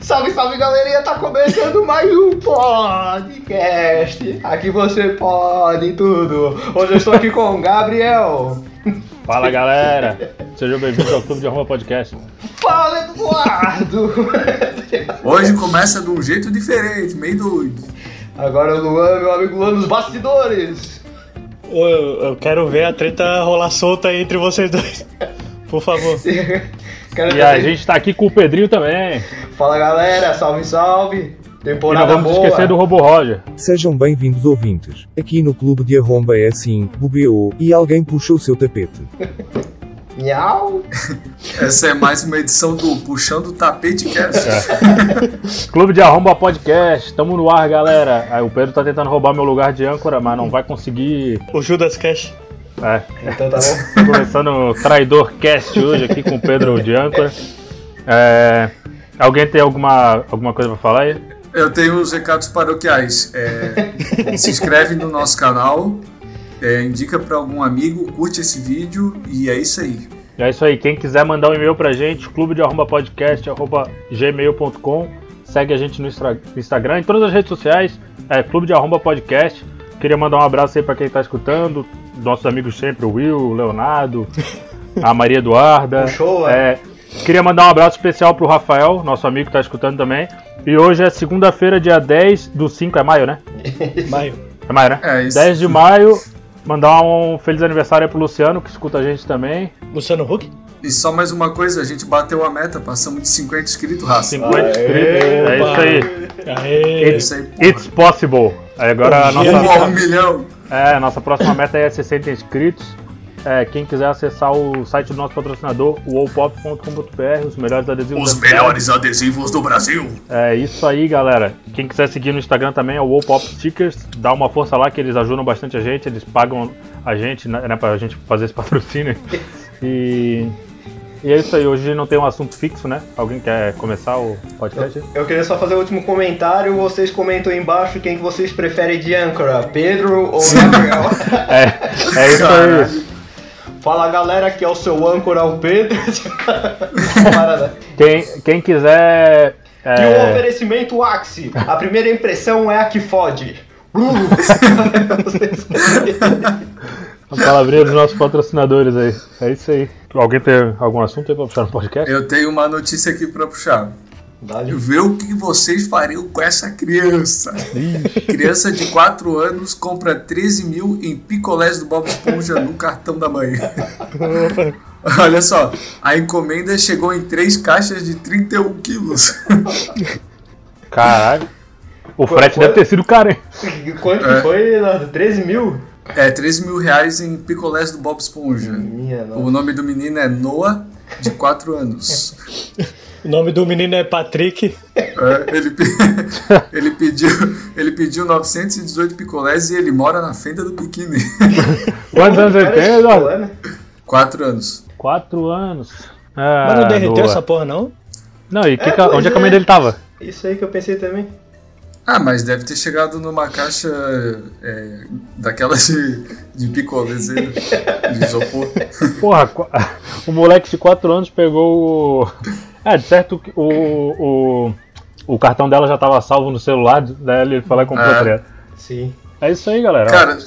Salve, salve galerinha, tá começando mais um podcast. Aqui você pode tudo. Hoje eu estou aqui com o Gabriel. Fala galera, sejam bem-vindos ao Clube de Arruma Podcast. Fala, Eduardo. Hoje começa de um jeito diferente, meio doido. Agora o Luan, meu amigo Luan, nos bastidores. Eu, eu quero ver a treta rolar solta aí entre vocês dois. Por favor. Cara, E a gente tá aqui com o Pedrinho também. Fala galera, salve, salve. E não Temporada vamos boa. esquecer do Robo Roger. Sejam bem-vindos ouvintes. Aqui no Clube de Arromba é assim, bugueou e alguém puxou o seu tapete. Miau. Essa é mais uma edição do Puxando o Tapete Cast. Clube de Arromba Podcast, tamo no ar, galera. Aí o Pedro tá tentando roubar meu lugar de âncora, mas não vai conseguir. O Judas Cash. É, Então tá bom. começando o Traidor Cast hoje aqui com o Pedro de âncora. É, alguém tem alguma, alguma coisa pra falar aí? Eu tenho os recados paroquiais. É, se inscreve no nosso canal, é, indica para algum amigo, curte esse vídeo e é isso aí. É isso aí, quem quiser mandar um e-mail pra gente, clube de arromba podcast, arroba gmail.com. Segue a gente no Instagram, em todas as redes sociais, é Clube de Arromba Podcast. Queria mandar um abraço aí pra quem tá escutando, nossos amigos sempre, o Will, o Leonardo, a Maria Eduarda. Puxou, é, Queria mandar um abraço especial pro Rafael, nosso amigo que tá escutando também. E hoje é segunda-feira, dia 10 do 5, é maio, né? Maio. É maio, né? É isso. 10 de maio. Mandar um feliz aniversário aí pro Luciano, que escuta a gente também. Luciano Huck? E só mais uma coisa, a gente bateu a meta, passamos de 50 inscritos, raça. 50 Aê, inscritos. É isso aí. Aê. É isso aí, porra. It's possible. Aí agora a Bom Rumo a um nossa, milhão. É, nossa próxima meta é 60 inscritos. É, quem quiser acessar o site do nosso patrocinador, wallpop.com.br, os melhores adesivos Os melhores adesivos do Brasil. É isso aí, galera. Quem quiser seguir no Instagram também é o Wallpop Stickers. Dá uma força lá que eles ajudam bastante a gente. Eles pagam a gente, né, pra gente fazer esse patrocínio. E, e é isso aí. Hoje não tem um assunto fixo, né? Alguém quer começar o podcast? Eu queria só fazer o último comentário. Vocês comentam aí embaixo quem que vocês preferem de âncora, Pedro ou Gabriel. É, é isso aí. Fala galera, aqui é o seu âncora, o Pedro. Quem, quem quiser. E o É, oferecimento Axi. A primeira impressão é a que fode. Uh. a palavrinha dos nossos patrocinadores aí. É isso aí. Alguém tem algum assunto aí pra puxar no podcast? Eu tenho uma notícia aqui pra puxar. Dá-lhe. Vê o que vocês fariam com essa criança. Criança de 4 anos compra 13 mil em picolés do Bob Esponja no cartão da mãe. Olha só, a encomenda chegou em 3 caixas de 31 quilos. Caralho. O frete Foi- deve ter sido caro, hein? Quanto É. foi, Leonardo? 13 mil? É, 13 mil reais em picolés do Bob Esponja. Minha nossa. O nome do menino é Noah, de 4 anos. O nome do menino é Patrick. É, ele, ele, pediu, ele pediu 918 picolés e ele mora na fenda do biquíni. Quantos anos ele tem, Eduardo? né? 4 anos. Quatro anos. Ah, Mas não derreteu boa. essa porra, não? Não, e que É, pois onde é que a é. mãe dele tava? Isso aí que eu pensei também. Ah, mas deve ter chegado numa caixa é, daquelas de, de picolezeira, de isopor. Porra, o moleque de 4 anos pegou o. É, de certo que o, o, o cartão dela já tava salvo no celular, daí ele foi lá e comprou É. Sim. É isso aí, galera. Cara,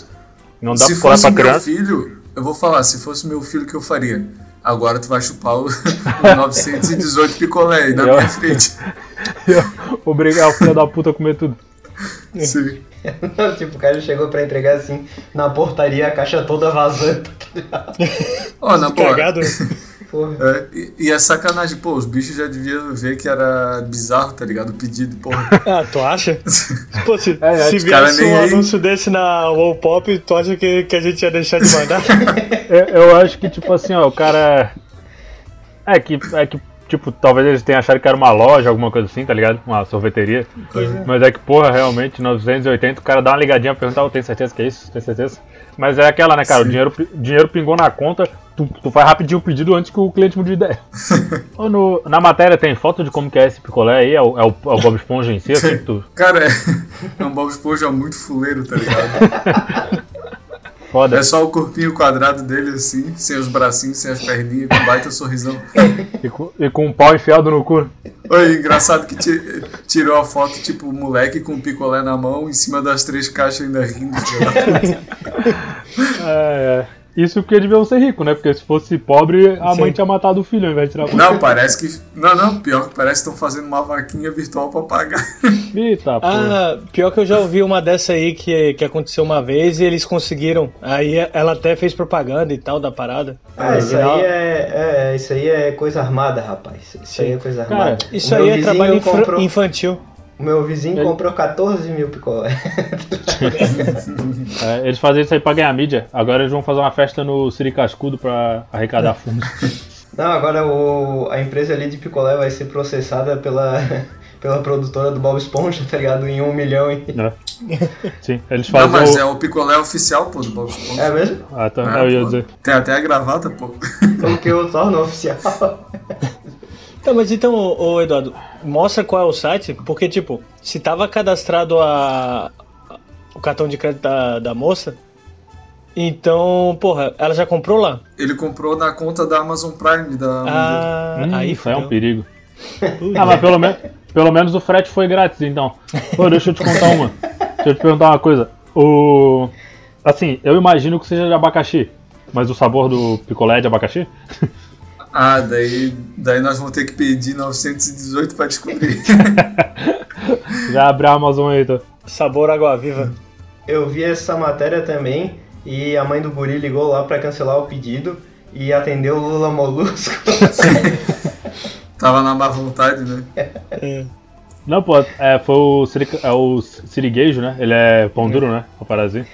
não dá se pra fosse pra meu criança. filho, eu vou falar, se fosse meu filho, o que eu faria? Agora tu vai chupar o, o 918 picolé aí na Eu- minha frente. Obrigar o filho da puta a comer tudo. Sim. tipo, o cara chegou pra entregar assim, na portaria, a caixa toda vazando. Ó, na boa. Porra. É, e, e é sacanagem, pô, os bichos já deviam ver que era bizarro, tá ligado? O pedido, porra. Ah, tu acha? Pô, se, É, é, se viesse um aí. anúncio desse na Wallpop, tu acha que, que a gente ia deixar de mandar? Eu, eu acho que, tipo assim, ó, o cara. É que, é que, tipo, talvez eles tenham achado que era uma loja, alguma coisa assim, tá ligado? Uma sorveteria. Mas é que, porra, realmente, 980, o cara dá uma ligadinha, perguntar, oh, tem certeza que é isso? Tem certeza? Mas é aquela, né, cara? O dinheiro, dinheiro pingou na conta, tu, tu faz rapidinho o pedido antes que o cliente mude de ideia. No- na matéria tem foto de como que é esse picolé aí? É o, é o, é o Bob Esponja em si, assim, tu... Cara, é, é um Bob Esponja muito fuleiro, tá ligado? Foda. É só o corpinho quadrado dele assim, sem os bracinhos, sem as perninhas, com baita sorrisão. E com, e com um pau enfiado no cu. Oi, engraçado que ti- tirou a foto, tipo, o moleque com o picolé na mão, em cima das três caixas ainda rindo. É, é. Isso porque deviam ser rico, né? Porque se fosse pobre, a mãe Sim. tinha matado o filho ao invés de tirar a Não, parece que. Não, não, pior que parece que estão fazendo uma vaquinha virtual pra pagar. Eita, pô. Ah, pior que eu já ouvi uma dessa aí que, que aconteceu uma vez e eles conseguiram. Aí ela até fez propaganda e tal da parada. Ah, isso Afinal- aí é, é, isso aí é coisa armada, rapaz. Isso aí é coisa Cara, armada. Isso O meu aí é trabalho comprou- infantil. O meu vizinho Ele- comprou 14 mil picolé. É, eles fazem isso aí pra ganhar mídia. Agora eles vão fazer uma festa no Siri Cascudo pra arrecadar fundos. Não, agora o, a empresa ali de picolé vai ser processada pela, pela produtora do Bob Esponja, tá ligado? Em um milhão. E... né? Sim, eles Não, fazem. mas o... é o picolé oficial, pô, do Bob Esponja. É mesmo? Ah, tá. É, eu ia dizer. Tem até a gravata, pô. O que eu torno oficial. Então, mas então, ô, ô, Eduardo, mostra qual é o site, porque, tipo, se tava cadastrado a, o cartão de crédito da, da moça, então, porra, ela já comprou lá? Ele comprou na conta da Amazon Prime da Ah, Hum, aí isso aí é um perigo. Ah, mas pelo, me... pelo menos o frete foi grátis, então. Pô, deixa eu te contar uma. Deixa eu te perguntar uma coisa. O. Assim, eu imagino que seja de abacaxi. Mas o sabor do picolé é de abacaxi? Ah, daí, daí nós vamos ter que pedir 918 pra descobrir. Já abre a Amazon aí, então. Sabor água viva. Eu vi essa matéria também e a mãe do guri ligou lá pra cancelar o pedido e atendeu o Lula Molusco. Tava na má vontade, né? Não, pô, é, foi o, é o siriguejo, né? Ele é pão duro, né? O parazinho.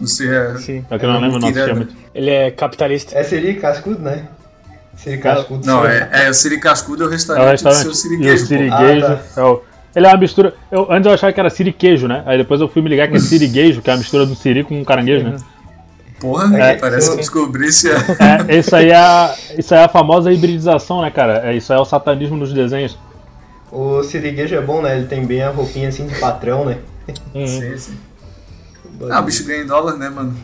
Não sei, é. Sim. É que eu não lembro o nome. Ele é capitalista. É Siri Cascudo, né? Siri Cascudo. Não, é, é o Siri Cascudo é o É o restaurante, do seu restaurante. O siriguejo, siriguejo. Ah, é o... Ele é uma mistura. Eu, antes eu achava que era siriquejo, né? Aí depois eu fui me ligar que é siriguejo, que é a mistura do siri com um caranguejo, né? Porra, É, parece eu- que descobrisse a... É, isso aí é, a, isso aí é a famosa hibridização, né, cara? É, isso aí é o satanismo nos desenhos. O siriguejo é bom, né? Ele tem bem a roupinha assim de patrão, né? Sim, sim. Ah, o bicho ganha em dólar, né, mano?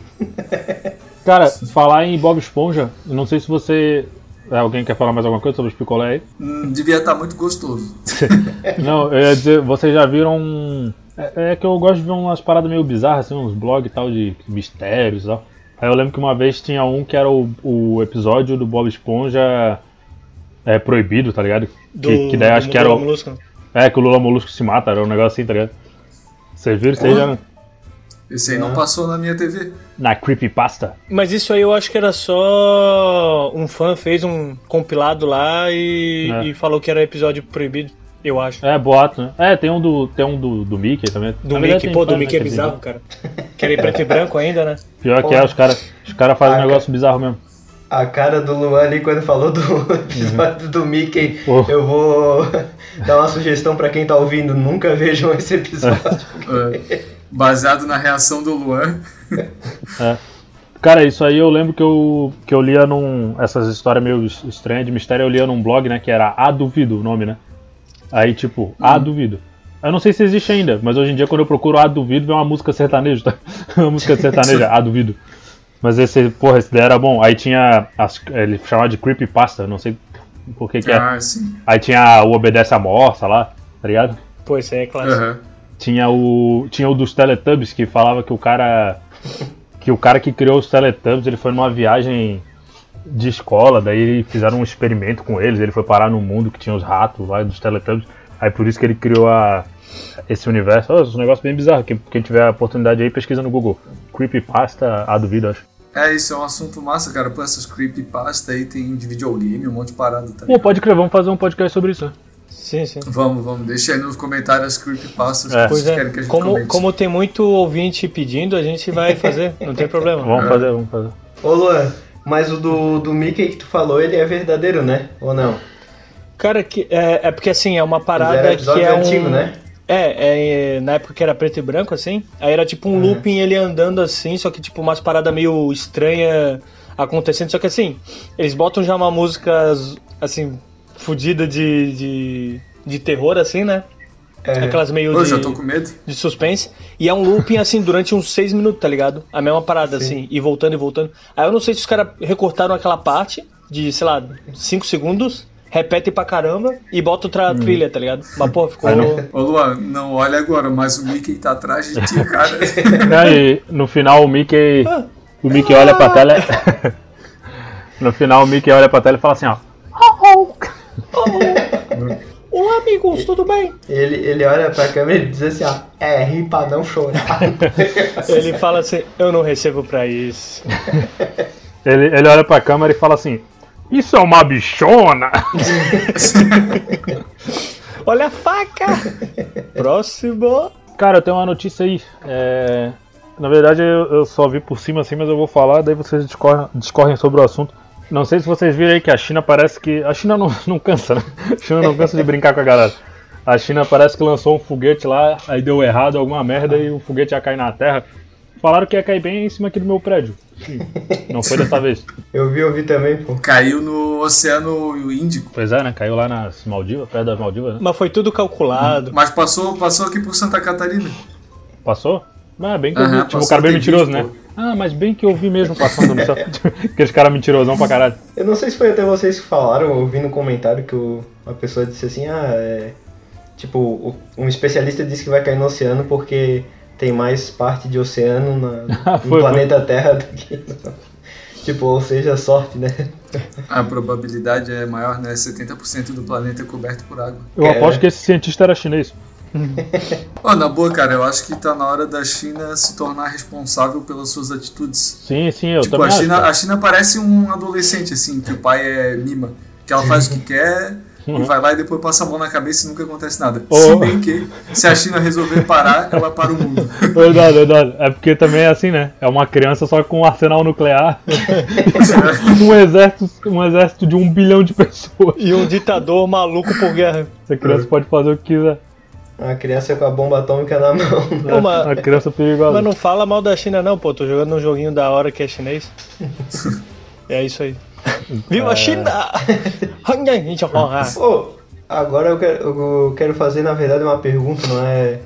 Cara, falar em Bob Esponja, eu não sei se você. É, Alguém quer falar mais alguma coisa sobre os picolé aí? Hum, devia estar muito gostoso. Não, eu ia dizer, vocês já viram. um- É, é que eu gosto de ver umas paradas meio bizarras, assim, uns blogs e tal de mistérios e tal. Aí eu lembro que uma vez tinha um que era o, o episódio do Bob Esponja é, proibido, tá ligado? Do, que, que daí acho do que era. o- Molusco. É, que o Lula Molusco se mata, era um negócio assim, tá ligado? Vocês viram isso aí já Esse aí não passou na minha TV. na Creepypasta? Mas isso aí eu acho que era só um fã fez um compilado lá e, É. e falou que era episódio proibido, eu acho. É, boato, né? É, tem um do, tem um do, do Mickey também. Do Na Mickey, pô, do Mickey é né, bizarro, cara. Que era em preto e branco ainda, né? Pior que é, os caras os cara fazem um negócio bizarro mesmo. A cara do Luan ali quando falou do episódio do Mickey, Oh. eu vou dar uma sugestão pra quem tá ouvindo, nunca vejam esse episódio. É, baseado na reação do Luan. Cara, isso aí eu lembro que eu, que eu lia num. Essas histórias meio es- estranhas de mistério, eu lia num blog, né? Que era A Duvido o nome, né? Aí, tipo, A Duvido. Eu não sei se existe ainda, mas hoje em dia quando eu procuro A Duvido, vem uma música sertaneja, tá? uma música sertaneja, A Duvido. Mas esse, porra, esse daí era bom. Aí tinha. As, ele chamava de Creepypasta, não sei por que que é. Ah, sim. Aí tinha o Obedece a Morsa lá, tá ligado? Pô, isso aí é clássico. Aham. Tinha o. Tinha o dos Teletubbies que falava que o cara. Que o cara que criou os Teletubbies, ele foi numa viagem de escola, daí fizeram um experimento com eles, ele foi parar no mundo que tinha os ratos lá dos Teletubbies. Aí por isso que ele criou a, esse universo. Oh, esse negócio bem bizarro. Quem, quem tiver a oportunidade aí, pesquisa no Google. Creepypasta, a duvido, acho. É, isso é um assunto massa, cara. Pô, essas creepypasta aí tem de videogame, um monte de parada, tá Pô, ligado? pode crer, vamos fazer um podcast sobre isso. Sim, sim. Vamos, vamos. Deixa aí nos comentários as creepypastas É. que Pois vocês é, querem que a gente como, comente. como tem muito ouvinte pedindo, a gente vai fazer, não tem problema. Vamos É. fazer, vamos fazer. Ô Luan, mas o do, do Mickey que tu falou, ele é verdadeiro, né? Ou não? Cara, que, é, é porque assim, é uma parada que é um... antigo, né? É, é, na época que era preto e branco, assim, aí era tipo um Uhum. looping ele andando assim, só que tipo umas paradas meio estranha acontecendo, só que assim, eles botam já uma música, assim, fodida de, de, de terror, assim, né? Aquelas meio Eu de, já tô com medo. de suspense. E é um looping assim durante uns seis minutos, tá ligado? A mesma parada, assim, e voltando e voltando. Aí eu não sei se os caras recortaram aquela parte de, sei lá, cinco segundos, repete pra caramba e bota outra trilha, tá ligado? Mas, pô, ficou. Ô Luan, não olha agora, mas o Mickey tá atrás de ti, cara. Aí, no final o Mickey. O Mickey olha pra tela. no final o Mickey olha pra tela e fala assim, ó. Olá, amigos, tudo bem? Ele, ele olha pra câmera e diz assim, ó, é, ri pra não chorar. Ele fala assim: Eu não recebo pra isso. Ele, ele olha pra câmera e fala assim. Isso é uma bichona! Olha a faca! Próximo. Cara, eu tenho uma notícia aí. É, Na verdade eu, eu só vi por cima assim, mas eu vou falar, daí vocês discorrem, discorrem sobre o assunto. Não sei se vocês viram aí que a China parece que. A China não, não cansa, né? A China não cansa de brincar com a galera. A China parece que lançou um foguete lá, aí deu errado alguma merda e o foguete ia cair na Terra. Falaram que ia cair bem em cima aqui do meu prédio. Sim, Não foi dessa vez. Eu vi, eu vi também, pô. Caiu no Oceano Índico. Pois é, né? Caiu lá nas Maldivas, perto das Maldivas, né? Mas foi tudo calculado. Mas passou, passou aqui por Santa Catarina. Passou? Ah, bem que vi. Tipo, o cara bem mentiroso, né? Ah, mas bem que eu vi mesmo passando no céu. Aqueles caras mentirosão pra caralho. Eu não sei se foi até vocês que falaram, eu vi no comentário que o, a pessoa disse assim, ah, é. Tipo, o- um especialista disse que vai cair no oceano porque tem mais parte de oceano na, Ah, no foi, planeta Terra do que. no- Tipo, ou seja, sorte, né? A probabilidade é maior, né? 70% do planeta é coberto por água. Eu É. aposto que esse cientista era chinês. Ó, na boa, cara, eu acho que tá na hora da China se tornar responsável pelas suas atitudes. Sim, sim, eu tipo, também a acho. China, cara. a China parece um adolescente, assim, que o pai é mima. Que ela faz o que quer e vai lá e depois passa a mão na cabeça e nunca acontece nada. Ô. Se bem que, se a China resolver parar, ela para o mundo. Verdade, verdade. É porque também é assim, né? É uma criança só com um arsenal nuclear. um, exército, um exército de um bilhão de pessoas. E um ditador maluco por guerra. Essa criança pode fazer o que quiser. A criança com a bomba atômica na mão. Ô, mas- A criança perigosa. Mas não fala mal da China, não, pô. Tô jogando um joguinho da hora que é chinês. É isso aí. Viva a China! Pô, agora eu quero, eu quero fazer, na verdade, uma pergunta, não é.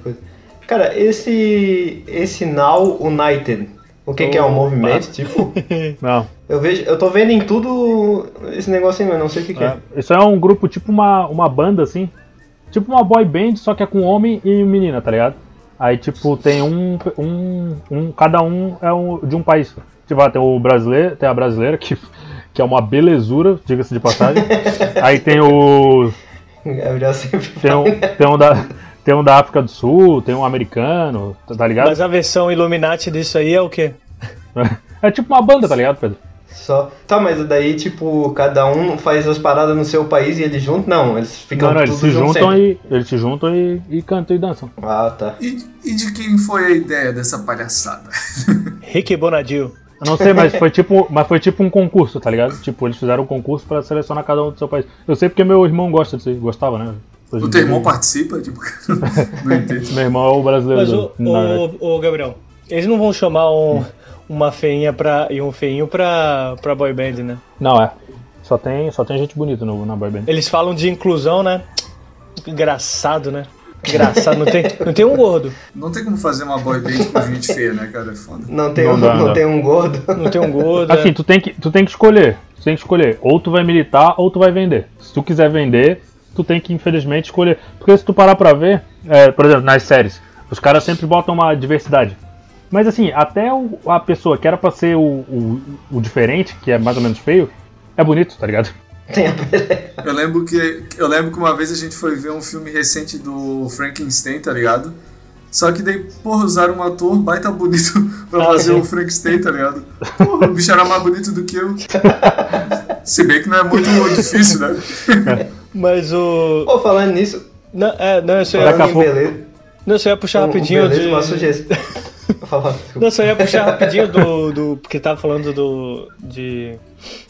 Cara, esse. Esse Now United, o que, que é um Oh, movimento? Tipo, Não. eu vejo. Eu tô vendo em tudo esse negócio aí, mas não sei o que, que é. É, Isso é um grupo tipo uma, uma banda, assim. Tipo uma boy band, só que é com homem e menina, tá ligado? Aí, tipo, tem um. um, um cada um é um, de um país. Tipo, ah, tem o brasileiro, tem a brasileira, que, que é uma belezura, diga-se de passagem. Aí tem o. Gabriel sempre Tem um, tem um da. Tem um da África do Sul, tem um americano, tá tá ligado? Mas a versão Illuminati disso aí é o quê? É tipo uma banda, tá ligado, Pedro? Só. Tá, mas daí, tipo, cada um faz as paradas no seu país e eles juntam? Não, eles ficam Não, não, eles tudo se juntos juntam sempre. e. Eles se juntam e, e cantam e dançam. Ah, tá. E, e de quem foi a ideia dessa palhaçada? Rick Bonadio. Eu não sei, mas foi tipo, mas foi tipo um concurso, tá ligado? Tipo, eles fizeram um concurso pra selecionar cada um do seu país. Eu sei porque meu irmão gosta disso gostava, né? Hoje O teu dia, irmão participa? Tipo, não entendo. Meu irmão é o brasileiro. Mas o, o, o Gabriel, eles não vão chamar um, uma feinha pra, e um feinho pra, pra boy band, né? Não, é. Só tem, só tem gente bonita no, na boy band. Eles falam de inclusão, né? Engraçado, né? Engraçado, não tem, não tem um gordo. Não tem como fazer uma boy band com gente feia, né, cara? É foda. Não tem, Não um, dá, não não. tem um gordo. Não tem um gordo. Assim, é. tu tem, que, tu tem que escolher. Tu tem que escolher. Ou tu vai militar, ou tu vai vender. Se tu quiser vender, tu tem que, infelizmente, escolher. Porque se tu parar pra ver, é, por exemplo, nas séries, os caras sempre botam uma diversidade. Mas assim, até o- a pessoa que era pra ser o, o, o diferente, que é mais ou menos feio, é bonito, tá ligado? Tem a pele. Eu lembro que eu lembro que uma vez a gente foi ver um filme recente do Frankenstein, tá ligado? Só que daí, porra, usaram um ator baita bonito pra fazer o Frankenstein, tá ligado? Porra, o bicho era mais bonito do que eu. Se bem que não é muito difícil, né? Mas o. Pô, falando nisso, Não, é, não, eu só ia, a falando em pouco- beleza. não, eu só ia puxar um- um rapidinho beleza, de. uma sugestão. Não, só ia puxar rapidinho do. do porque tava falando do. de.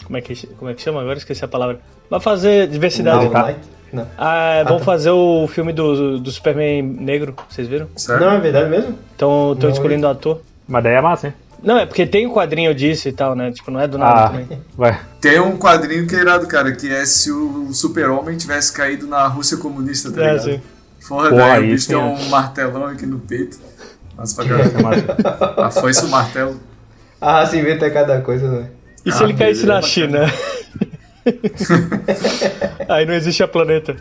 Como é, que, como é que chama? Agora esqueci a palavra. Vai fazer diversidade. Não, tá? Não. Ah, Ah, vão tá. fazer o filme do, do Superman negro, vocês viram? Certo? Não, é verdade mesmo? Então estão Não, escolhendo o ator. Mas daí é massa, hein? Não, é porque tem o quadrinho disso e tal, né? Tipo, não é do nada Ah, também. vai. Tem um quadrinho que é irado, cara, que é se o super-homem tivesse caído na Rússia comunista, tá É, ligado? sim. Porra, Pô, daí aí o bicho tem né? um martelão aqui no peito. Caralho. A foice e o martelo. Ah, se inventa cada coisa, né? E se Ah, ele caísse na China? Aí não existe a planeta.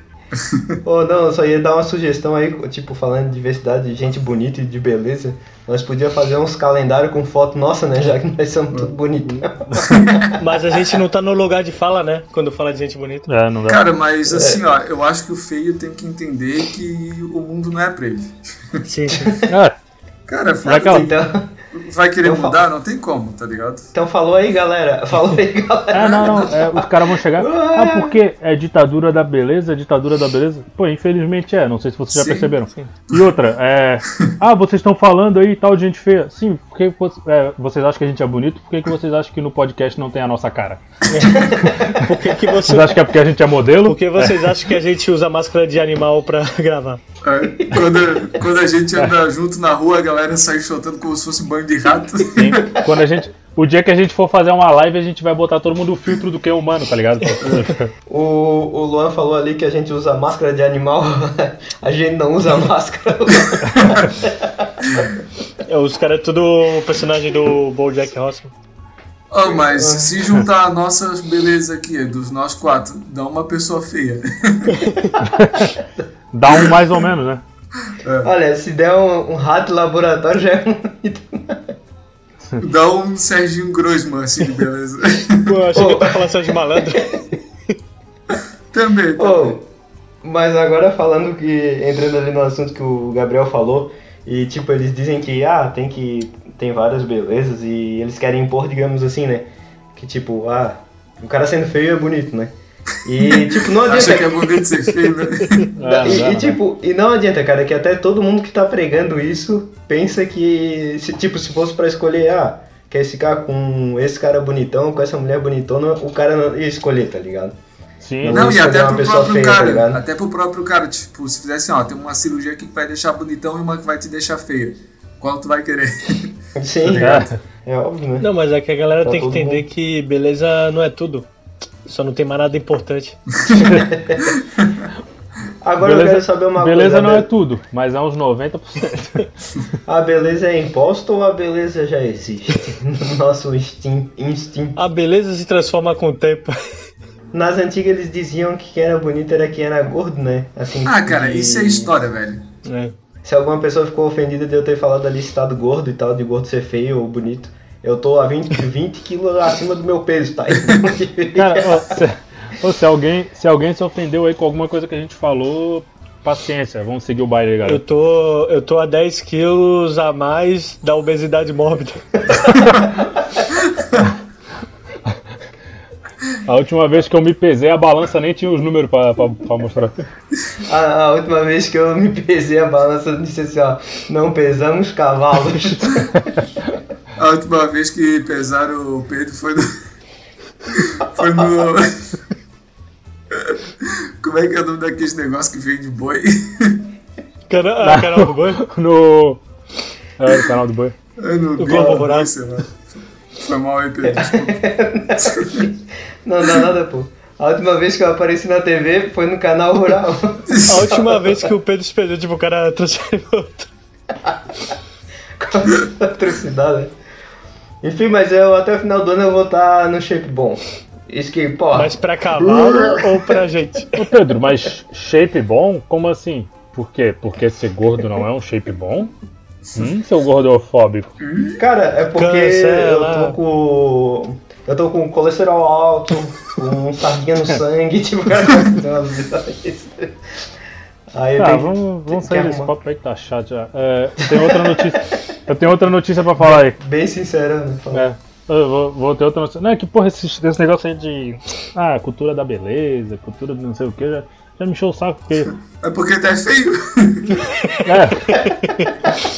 Ou não, eu só ia dar uma sugestão aí, tipo, falando de diversidade, de gente bonita e de beleza. Nós podíamos fazer uns calendários com foto nossa, né? Já que nós somos tudo bonitos. Mas a gente não tá no lugar de fala, né? Quando fala de gente bonita. É, não dá. Cara, mas assim, ó, eu acho que o feio tem que entender que o mundo não é pra ele. Sim, sim. É, Cara, ela- Então, vai querer Eu mudar? Não tem como, tá ligado? então falou aí, galera. Falou aí, galera. É, não, não. é, os caras vão chegar. Ah, porque é ditadura da beleza, é ditadura da beleza? Pô, infelizmente é, não sei se vocês já Sim, perceberam. sim. E outra, é. Ah, vocês estão falando aí tal de gente feia. Sim, porque vo- é, vocês acham que a gente é bonito, por que, que vocês acham que no podcast não tem a nossa cara? Por que, que você. Vocês acham que é porque a gente é modelo? Por que vocês acham que a gente usa máscara de animal pra gravar? É, quando, quando a gente anda junto na rua, a galera sai chutando como se fosse um banho de rato. Sim. Quando a gente. O dia que a gente for fazer uma live, a gente vai botar todo mundo o filtro do que é humano, tá ligado? O, o Luan falou ali que a gente usa máscara de animal. A gente não usa máscara. É, Os caras é tudo o personagem do BoJack Horseman. Oh, mas se juntar a nossas belezas aqui, dos nós quatro, dá uma pessoa feia. Dá um mais ou menos, né? Olha, se der um, um rato laboratório já é bonito. Dá um Serginho Grossman, assim, de beleza. Pô, eu achei que Ô. eu tava falando de malandro. Também. Ô, mas agora falando que. Entrando ali no assunto que o Gabriel falou, e tipo, eles dizem que ah, tem que. tem várias belezas e eles querem impor, digamos assim, né? Que tipo, ah, o cara sendo feio é bonito, né? E tipo, não adianta. Acha que é bonito ser feio, né? E, dá, e, tipo, e não adianta, cara, que até todo mundo que tá pregando isso pensa que, se, tipo, se fosse pra escolher, ah, quer ficar com esse cara bonitão, com essa mulher bonitona, o cara não ia escolher, tá ligado? Sim. Não, e escolher até pro próprio feia, tá cara. ligado? até pro próprio cara, tipo, se fizesse, ó, tem uma cirurgia que vai deixar bonitão e uma que vai te deixar feia. Qual tu vai querer? Sim, É. é óbvio, né? Não, mas é que a galera Tá tem que entender mundo. que beleza não é tudo. Só não tem mais nada importante. Agora eu quero saber uma beleza coisa. não é tudo, mas é uns 90%. A beleza é imposta ou a beleza já existe? No nosso instin- instinto. A beleza se transforma com o tempo. Nas antigas eles diziam que quem era bonito era quem era gordo, né? Assim, Ah, cara, de- isso é história, velho. É. Se alguma pessoa ficou ofendida de eu ter falado ali citado gordo e tal, de gordo ser feio ou bonito, eu tô a 20, 20 quilos acima do meu peso, tá? Cara, ó, se, ó, se alguém, se alguém se ofendeu aí com alguma coisa que a gente falou, paciência, vamos seguir o baile aí, Eu galera. tô, eu tô a 10 quilos a mais da obesidade mórbida. A última vez que eu me pesei, a balança nem tinha os números pra, pra, pra mostrar. a, a última vez que eu me pesei a balança disse assim, ó, não pesamos cavalos. A última vez que pesaram o Pedro foi no. Foi no. Como é que é o nome daqueles negócios que vem de boi? Cara, ah, canal do boi? No. É, no canal do boi. É no Globo Globo Rural. Foi mal aí, Pedro. Desculpa. não dá nada, pô. A última vez que eu apareci na TV foi no canal rural. A última vez que o Pedro se perdeu, tipo, o cara transferiu outro. Atrocidade. Enfim, mas eu até o final do ano eu vou estar no shape bom. Isso que, porra. Mas pra cavalo ou pra gente? Ô Pedro, mas shape bom? Como assim? Por quê? Porque ser gordo não é um shape bom? Hum, seu gordofóbico. Cara, é porque Cancela. eu tô com. Eu tô com colesterol alto, com sardinha no sangue, tipo, cara, tem. Aí eu Tá, tenho que- vamos, tenho vamos sair desse papo aí que tá chato já. É, tem outra notícia. Eu tenho outra notícia pra falar aí. Bem sincero, né? Fala. É, eu vou, vou ter outra. Não, é que porra, esse, esse negócio aí de. Ah, cultura da beleza, cultura de não sei o que, já, já me encheu o saco, porque. É porque é feio? É.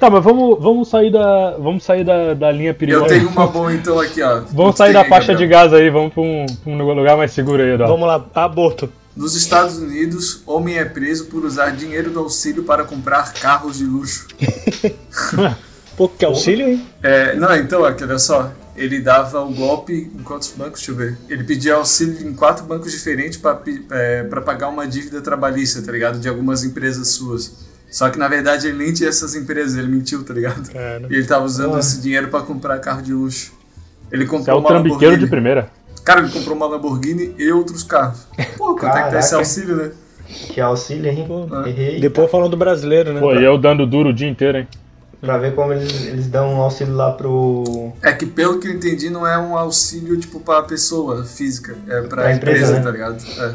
Tá, mas vamos, vamos sair da. Vamos sair da, da linha Eu perigosa. tenho uma boa então aqui, ó. Vamos sair da faixa de gás aí, vamos pra um, pra um lugar mais seguro aí, Eduardo. Vamos lá, aborto. Nos Estados Unidos, homem é preso por usar dinheiro do auxílio para comprar carros de luxo. Pô, que auxílio, hein? É, não, então, aqui, olha só. ele dava o golpe em quantos bancos? Deixa eu ver. Ele pedia auxílio em quatro bancos diferentes para é, pra pagar uma dívida trabalhista, tá ligado? De algumas empresas suas. Só que na verdade ele nem tinha essas empresas, ele mentiu, tá ligado? Cara. E ele tava usando esse dinheiro para comprar carro de luxo. Ele Você é comprou o uma trambiqueiro Lamborghini. de primeira. Cara, ele comprou uma Lamborghini e outros carros. Pô, quanto é que tá esse auxílio, né? Que auxílio, hein? Pô, Errei. Depois falando do brasileiro, né? Pô, e eu dando duro o dia inteiro, hein? Pra ver como eles, eles dão um auxílio lá pro. É que pelo que eu entendi, não é um auxílio tipo pra pessoa física, é pra, Pra empresa, empresa, né? tá ligado? É.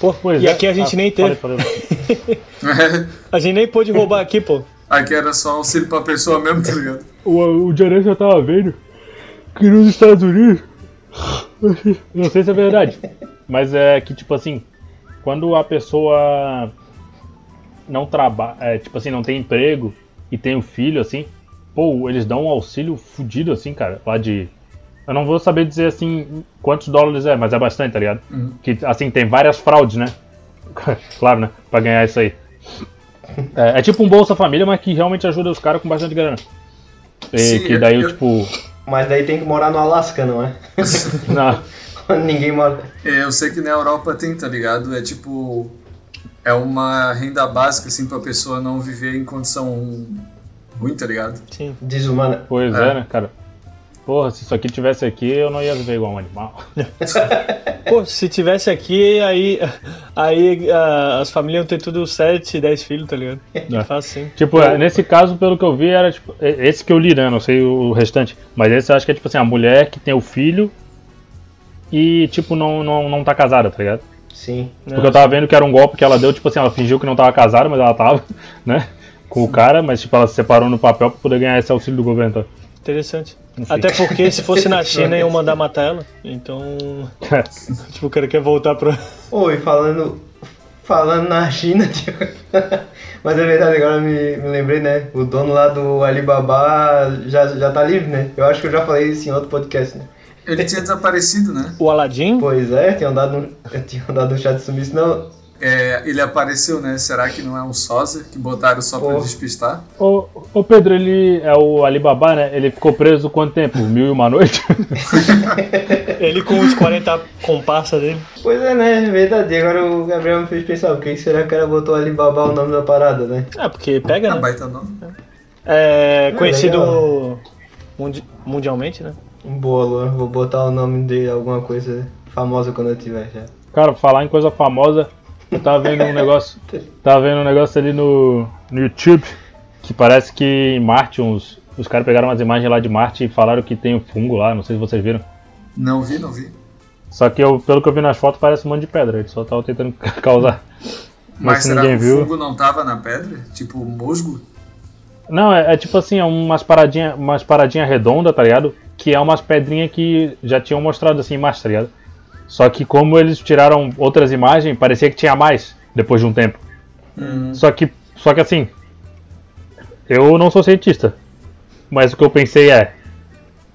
Pô, Pois e é. aqui a gente Ah, nem teve. falei, falei. A gente nem pôde roubar aqui, pô. Aqui era só auxílio pra pessoa mesmo, tá ligado? O, o Diaré já tava vendo que nos Estados Unidos. Não sei se é verdade. Mas é que, tipo assim, quando a pessoa não trabalha, é, tipo assim, não tem emprego e tem um filho, assim, pô, eles dão um auxílio fudido, assim, cara, lá de. Eu não vou saber dizer assim quantos dólares é, mas é bastante, tá ligado? Que assim, tem várias fraudes, né? claro, né? Pra ganhar isso aí. É, é tipo um Bolsa Família, mas que realmente ajuda os caras com bastante grana. E Sim, que daí, eu- tipo. Mas daí tem que morar no Alasca, não é? Não, Ninguém mora. É, Eu sei que na Europa tem, tá ligado? É tipo. É uma renda básica, assim, pra pessoa não viver em condição ruim, tá ligado? Sim. Desumana. pois É. é, né, cara? Porra, se isso aqui tivesse aqui, eu não ia viver igual um animal. Pô, se tivesse aqui, aí, aí ah, as famílias iam ter tudo 7, 10 filhos, tá ligado? É. Fácil sim. Tipo, é, nesse caso, pelo que eu vi, era tipo. é- Esse que eu li, né? Não sei o restante. Mas esse eu acho que é tipo assim, a mulher que tem o filho e, tipo, não, não, não tá casada, tá ligado? Sim. Porque eu tava vendo que era um golpe que ela deu, tipo assim, ela fingiu que não tava casada, mas ela tava, né? Com o cara, mas tipo, ela se separou no papel pra poder ganhar esse auxílio do governo. Tá? Interessante. Enfim. Até porque se fosse na China iam mandar matar ela. Então, tipo, o cara quer voltar pra. Oi, falando. Falando na China, tio. Mas é verdade, agora me, me lembrei, né? O dono lá do Alibaba já, já tá livre, né? Eu acho que eu já falei isso em outro podcast, né? Ele tinha desaparecido, né? O Aladdin? Pois é, tinham dado um, tinham dado um chá de sumiço. Não, É, ele apareceu, né? Será que não é um sósia que botaram só pra Pô. despistar? Ô, ô Pedro, ele é o Alibaba, né? Ele ficou preso quanto tempo? Mil e uma noite? Ele com os 40 comparsa dele. Pois é, né? É verdade. E agora o Gabriel me fez pensar, por que será que o cara botou Alibaba o nome da parada, né? Ah, porque pega, Ah, né? baita nome. É Ah, conhecido mundi- mundialmente, né? Boa, Luan. Vou botar o nome de alguma coisa famosa quando eu tiver já. Cara, falar em coisa famosa, eu tava vendo um negócio. Tava vendo um negócio ali no, no YouTube que parece que em Marte uns. Os caras pegaram umas imagens lá de Marte e falaram que tem um fungo lá, não sei se vocês viram. Não vi, não vi. Só que eu, pelo que eu vi nas fotos, parece um monte de pedra. Ele só tava tentando causar. Mas, Mas se será ninguém que viu. o fungo não tava na pedra? Tipo, musgo? Não, é, é tipo assim, é umas paradinhas umas paradinha redonda, tá ligado? Que é umas pedrinhas que já tinham mostrado assim em Marte, tá ligado? Só que como eles tiraram outras imagens, parecia que tinha mais depois de um tempo. Hum. Só que, só que assim, eu não sou cientista, mas o que eu pensei é,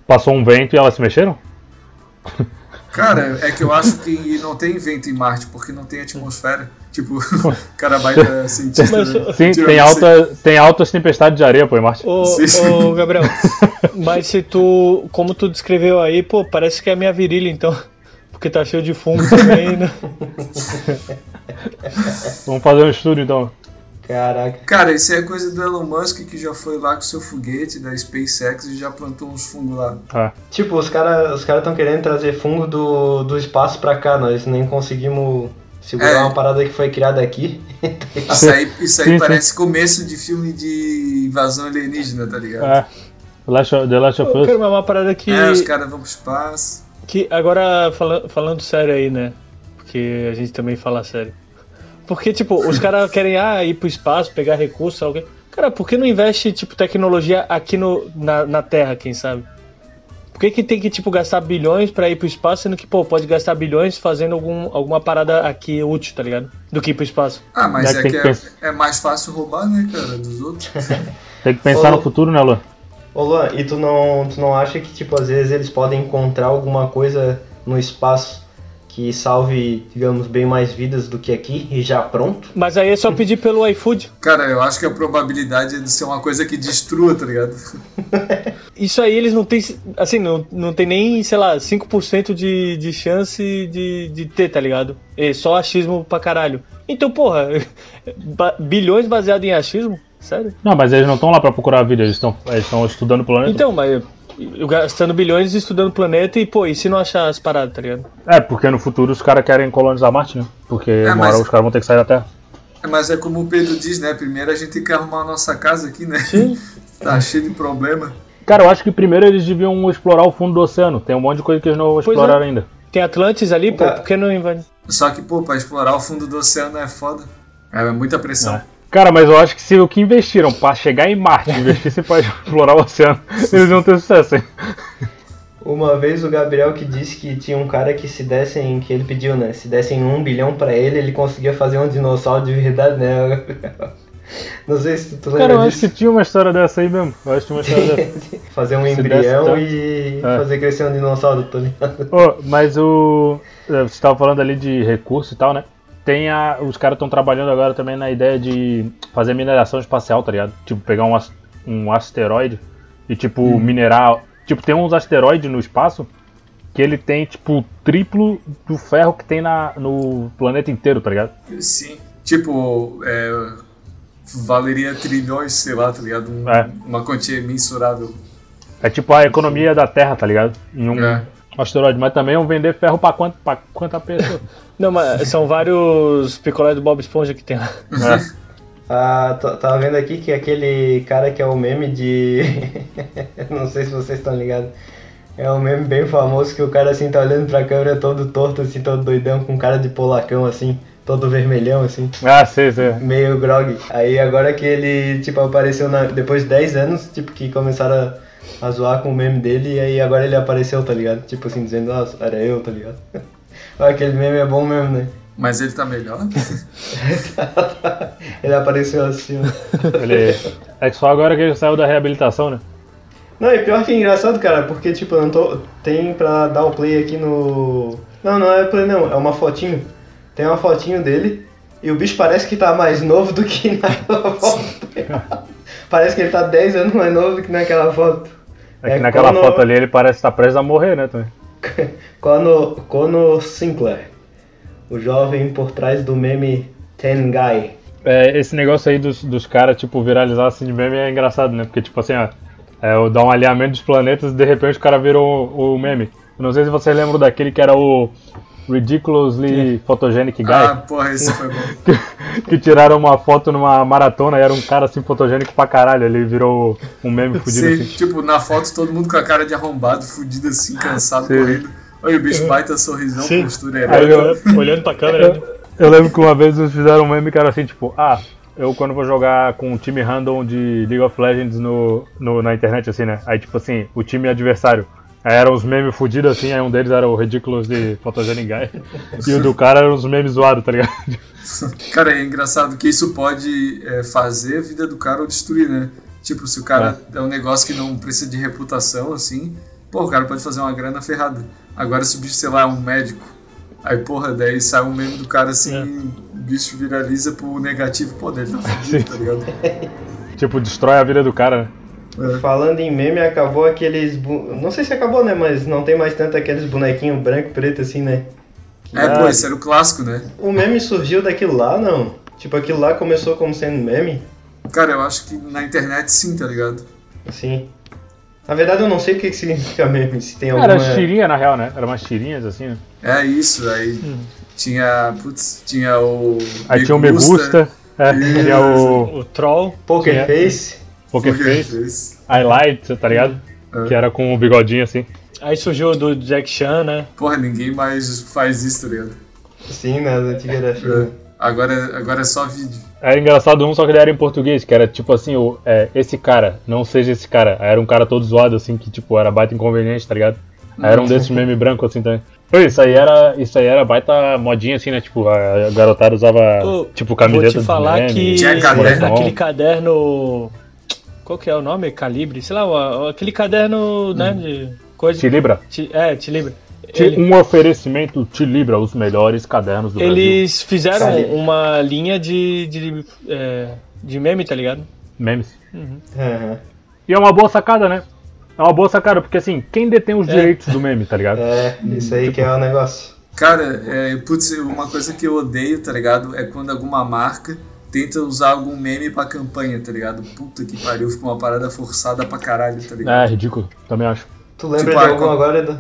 passou um vento e elas se mexeram? Cara, é que eu acho que não tem vento em Marte, porque não tem atmosfera. Tipo, o cara baita cientista. Mas- né? Sim, tem, alta, tem altas tempestades de areia, pô, Marte. Ô, Sim, sim. ô, Gabriel, mas se tu, como tu descreveu aí, pô, parece que é a minha virilha, então. Porque tá cheio de fungo também, né? Vamos fazer um estudo então. Caraca. Cara, isso é coisa do Elon Musk que já foi lá com seu foguete da SpaceX e já plantou uns fungos lá. Ah, Tipo, os caras os cara estão querendo trazer fungo do, do espaço pra cá. Nós nem conseguimos segurar É. uma parada que foi criada aqui. Isso aí, isso aí Sim, sim. parece começo de filme de invasão alienígena, tá ligado? é. Last of- The Last of Eu Us. quero uma parada que. É, os caras vão pro espaço. Que agora, fala- falando sério aí, né? Porque a gente também fala sério. Porque, tipo, os caras querem ah, ir pro espaço, pegar recursos, alguém. Cara, por que não investe, tipo, tecnologia aqui no, na, na Terra, quem sabe? Por que, que tem que, tipo, gastar bilhões pra ir pro espaço, sendo que, pô, pode gastar bilhões fazendo algum, alguma parada aqui útil, tá ligado? Do que ir pro espaço. Ah, mas é que que é, é mais fácil roubar, né, cara, dos outros. Tem que pensar Ô, no futuro, né, Luan? Ô Luan, e tu não, tu não acha que, tipo, às vezes eles podem encontrar alguma coisa no espaço que salve, digamos, bem mais vidas do que aqui e já pronto. Mas aí é só pedir pelo iFood. Cara, eu acho que a probabilidade é de ser uma coisa que destrua, tá ligado? Isso aí eles não tem, assim, não, não tem nem, sei lá, 5% de, de chance de, de ter, tá ligado? É só achismo pra caralho. Então, porra, bilhões baseado em achismo? Sério? Não, mas eles não estão lá pra procurar a vida, eles estão eles estão estudando o planeta. Então, mas gastando bilhões estudando o planeta e, pô, e se não achar as paradas, tá ligado? É, porque no futuro os caras querem colonizar Marte, né? Porque uma mas- hora os caras vão ter que sair da Terra. É, Mas é como o Pedro diz, né? Primeiro a gente tem que arrumar a nossa casa aqui, né? Sim. tá cheio de problema. Cara, eu acho que primeiro eles deviam explorar o fundo do oceano. Tem um monte de coisa que eles não Pois exploraram ainda. Tem Atlantis ali, pô, Cara. por que não invade? Só que, pô, pra explorar o fundo do oceano é foda. É muita pressão. É. Cara, mas eu acho que se o que investiram pra chegar em Marte, investissem pra explorar o oceano, eles iam ter sucesso, hein? Uma vez o Gabriel que disse que tinha um cara que se dessem, que ele pediu, né? Se dessem um bilhão pra ele, ele conseguia fazer um dinossauro de verdade, né? Gabriel? Não sei se tu lembra Cara, eu acho disso. que tinha uma história dessa aí mesmo. Eu acho que tinha uma história dessa. fazer um Se embrião e É. fazer crescer um dinossauro, tá ligado? Ô, mas o. eh, Você tava falando ali de recurso e tal, né? Tem a. Os caras estão trabalhando agora também na ideia de fazer mineração espacial, tá ligado? Tipo, pegar um, um asteroide e, tipo, minerar. Tipo, tem uns asteroides no espaço que ele tem, tipo, triplo do ferro que tem na, no planeta inteiro, tá ligado? Sim. Tipo, é, valeria trilhões, sei lá, tá ligado? Um- É. Uma quantia imensurável. É tipo a economia da Terra, tá ligado? Em um É. asteroide. Mas também vão vender ferro pra, quant, pra quanta pessoa? Não, mas são vários picolés do Bob Esponja que tem lá. é. Ah, tava vendo aqui que aquele cara que é o meme de. Não sei se vocês estão ligados. É um meme bem famoso que o cara assim tá olhando pra câmera todo torto, assim, todo doidão, com cara de polacão, assim, todo vermelhão, assim, Ah, sei, sei. meio grog. Aí agora que ele, tipo, apareceu na... depois de 10 anos, tipo, que começaram a, zoar com o meme dele, e aí agora ele apareceu, tá ligado? Tipo assim, dizendo, nossa, era eu, tá ligado? Ah, Aquele meme é bom mesmo, né? Mas ele tá melhor? ele apareceu assim, ó. Ele... É que só agora que ele saiu da reabilitação, né? Não, e pior que é engraçado, cara, porque tipo, eu não tô. Tem pra dar o play aqui no. Não, não é play não, é uma fotinho. Tem uma fotinho dele e o bicho parece que tá mais novo do que naquela foto. Parece que ele tá 10 anos mais novo do que naquela foto. É que naquela Conor- foto ali ele parece estar prestes a morrer, né? Também. Conor, Conor Sinclair. O jovem por trás do meme Ten Guy. É, esse negócio aí dos, dos caras, tipo, viralizar assim de meme é engraçado, né? Porque, tipo assim, ó, é, dá um alinhamento dos planetas e de repente o cara virou o, o meme. Eu não sei se vocês lembram daquele que era o Ridiculously Photogenic Guy, Ah, porra, esse foi bom. que tiraram uma foto numa maratona e era um cara assim fotogênico pra caralho. Ele virou um meme fudido Sim, assim. tipo, na foto todo mundo com a cara de arrombado, fudido assim, cansado, Sim. correndo. Olha o bicho baita sorrisão, Sim. postura ereta. eu- Olhando pra câmera. né? Eu lembro que uma vez eles fizeram um meme que era assim, tipo, ah, eu quando vou jogar com um time random de League of Legends no, no- na internet, assim, né? Aí, tipo assim, o time adversário. Eram os memes fudidos, assim, aí um deles era o Ridiculous de Photogenic Guy. e o do cara eram os memes zoados, tá ligado? Cara, é engraçado que isso pode é, fazer a vida do cara ou destruir, né? Tipo, se o cara é. um negócio que não precisa de reputação, assim, pô, o cara pode fazer uma grana ferrada. Agora, se o bicho, sei lá, é um médico, aí, porra, daí sai um meme do cara assim, É. o bicho viraliza pro negativo, pô, dele tá fudido, tá ligado? tipo, destrói a vida do cara, né? Falando em meme, acabou aqueles. bu- Não sei se acabou, né? Mas não tem mais tanto aqueles bonequinhos branco e preto assim, né? É, pô, esse era o clássico, né? O meme surgiu daquilo lá, não? Tipo, aquilo lá começou como sendo meme? Cara, eu acho que na internet sim, tá ligado? Assim. Na verdade, eu não sei o que que significa meme, se tem alguma. Era tirinha, na real, né? Eram umas tirinhas, assim, né? É isso, aí tinha, putz, tinha o... Aí tinha o Me Gusta, é, tinha o O Troll. Poker Tinha. Face. Poker Face, Highlight, tá ligado? É. Que era com o bigodinho, assim. Aí surgiu o do Jack Chan, né? Porra, ninguém mais faz isso, tá ligado? Sim, nas antigas era assim. Agora, agora é só vídeo. Era engraçado um, só que ele era em português, que era tipo assim, o, é, esse cara, não seja esse cara. Aí era um cara todo zoado, assim, que tipo, era baita inconveniente, tá ligado? Aí era um desses meme branco, assim, também. Pô, isso aí era, isso aí era baita modinha, assim, né? Tipo, a, a garotada usava, Ô, tipo, camiseta Vou te falar de meme, que Tinha caderno. aquele caderno. Qual que é o nome? Calibre? Sei lá, aquele caderno, né? De coisa. Te libra? Ti- É, te. Ti- Ele- Um oferecimento te libra os melhores cadernos do Brasil. Eles fizeram Sabe? uma linha de, de, é, de meme, tá ligado? Memes. Aham. E é uma boa sacada, né? É uma boa sacada, porque assim, quem detém os É. direitos do meme, tá ligado? É, isso aí que é o negócio. Cara, é, putz, uma coisa que eu odeio, tá ligado? É quando alguma marca tenta usar algum meme pra campanha, tá ligado? Puta que pariu, fica uma parada forçada pra caralho, tá ligado? É, ridículo, também acho. Tu lembra Tipo, de ah, algum com- agora, Edu?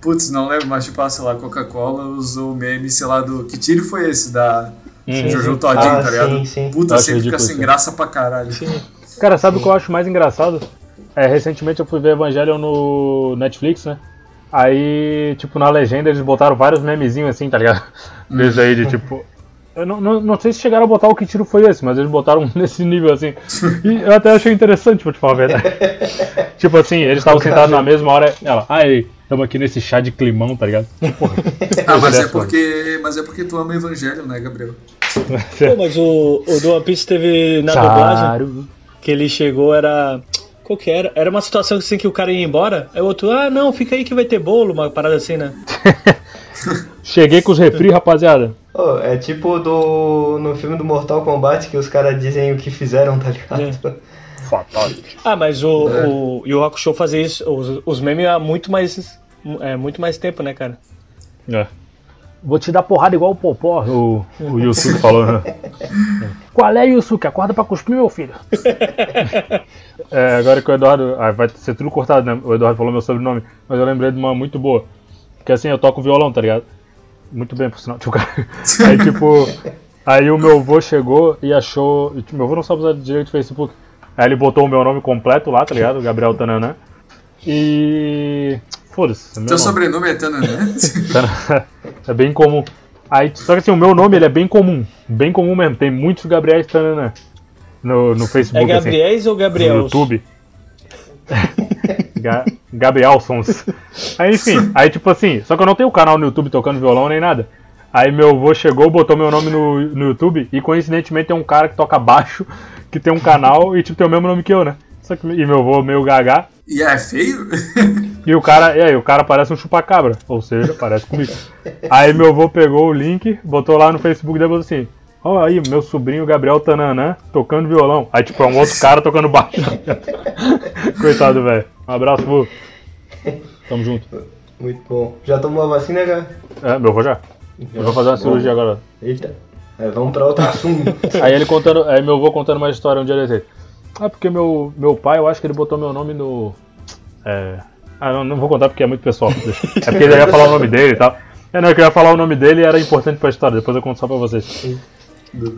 Putz, não lembro, mas tipo, ah, sei lá, Coca-Cola usou o meme, sei lá, do. Que tiro foi esse? Da Uhum. Jojo Todinho, Ah, tá ligado? sim, sim. Puta, sempre fica sem graça pra caralho. Cara, sabe o que eu acho mais engraçado? É, recentemente eu fui ver Evangelion no Netflix, né? Aí, tipo, na legenda eles botaram vários memezinhos assim, tá ligado? Desde aí de tipo. Eu não, não, não sei se chegaram a botar o que tiro foi esse, mas eles botaram nesse nível assim. E eu até achei interessante, pra te falar a verdade. tipo assim, eles estavam sentados na mesma hora. Ela, ai, estamos aqui nesse chá de climão, tá ligado? Porra. Ah, mas é porque. Mas é porque tu ama Evangelho, né, Gabriel? Pô, mas o, o do One Piece teve na dublagem que ele chegou, era. Qual que era? Era uma situação assim que o cara ia embora, aí o outro, ah não, fica aí que vai ter bolo, uma parada assim, né? Cheguei com os refri, rapaziada. Ô, é tipo do. no filme do Mortal Kombat que os caras dizem o que fizeram, tá ligado? Fatality. Ah, mas o, É. o Yu Hakusho fazia isso, os, os memes há muito mais, é, muito mais tempo, né, cara? É. Vou te dar porrada igual o Popó, o, o Yusuke falou, né? Qual é, Yusuke? Acorda pra cuspir, meu filho. É, agora que o Eduardo. Ah, vai ser tudo cortado, né? O Eduardo falou meu sobrenome, mas eu lembrei de uma muito boa. Que assim, eu toco violão, tá ligado? Muito bem, por sinal. Aí, tipo. Aí o meu avô chegou e achou. e, tipo, Meu avô não sabe usar direito o Facebook. Aí ele botou o meu nome completo lá, tá ligado? Gabriel Tananã. E. Foda-se. é meu Teu nome. sobrenome é Tananã? é bem comum. Aí, só que assim, o meu nome ele é bem comum. Bem comum mesmo. Tem muitos Gabriéis Tananã no, no É Facebook, Gabriéis ou assim. No Gabriel? YouTube. Ga Gabrielsons. Aí, enfim, aí tipo assim, só que eu não tenho canal no YouTube tocando violão nem nada. Aí meu avô chegou, botou meu nome no, no YouTube e coincidentemente tem um cara que toca baixo, que tem um canal e tipo tem o mesmo nome que eu, né? Só que, e meu avô meio gaga. e é feio? E o cara, e aí, o cara parece um chupacabra, ou seja, parece comigo. Aí meu avô pegou o link, botou lá no Facebook e depois assim: Ó, aí, meu sobrinho Gabriel Tananã tocando violão. Aí, tipo, é um outro cara tocando baixo. Coitado, velho. Um abraço, vô. Tamo junto. Muito bom. Já tomou a vacina, cara? É, meu avô já. Eu vou fazer uma cirurgia agora. Eita. É, vamos pra outro assunto. Aí ele contando, aí meu avô contando uma história um dia desse. Ah, porque meu, meu pai, eu acho que ele botou meu nome no. É. Ah, não, não vou contar porque é muito pessoal. É porque ele ia falar o nome dele e tal. É, não, eu queria falar o nome dele e era importante pra história, depois eu conto só pra vocês.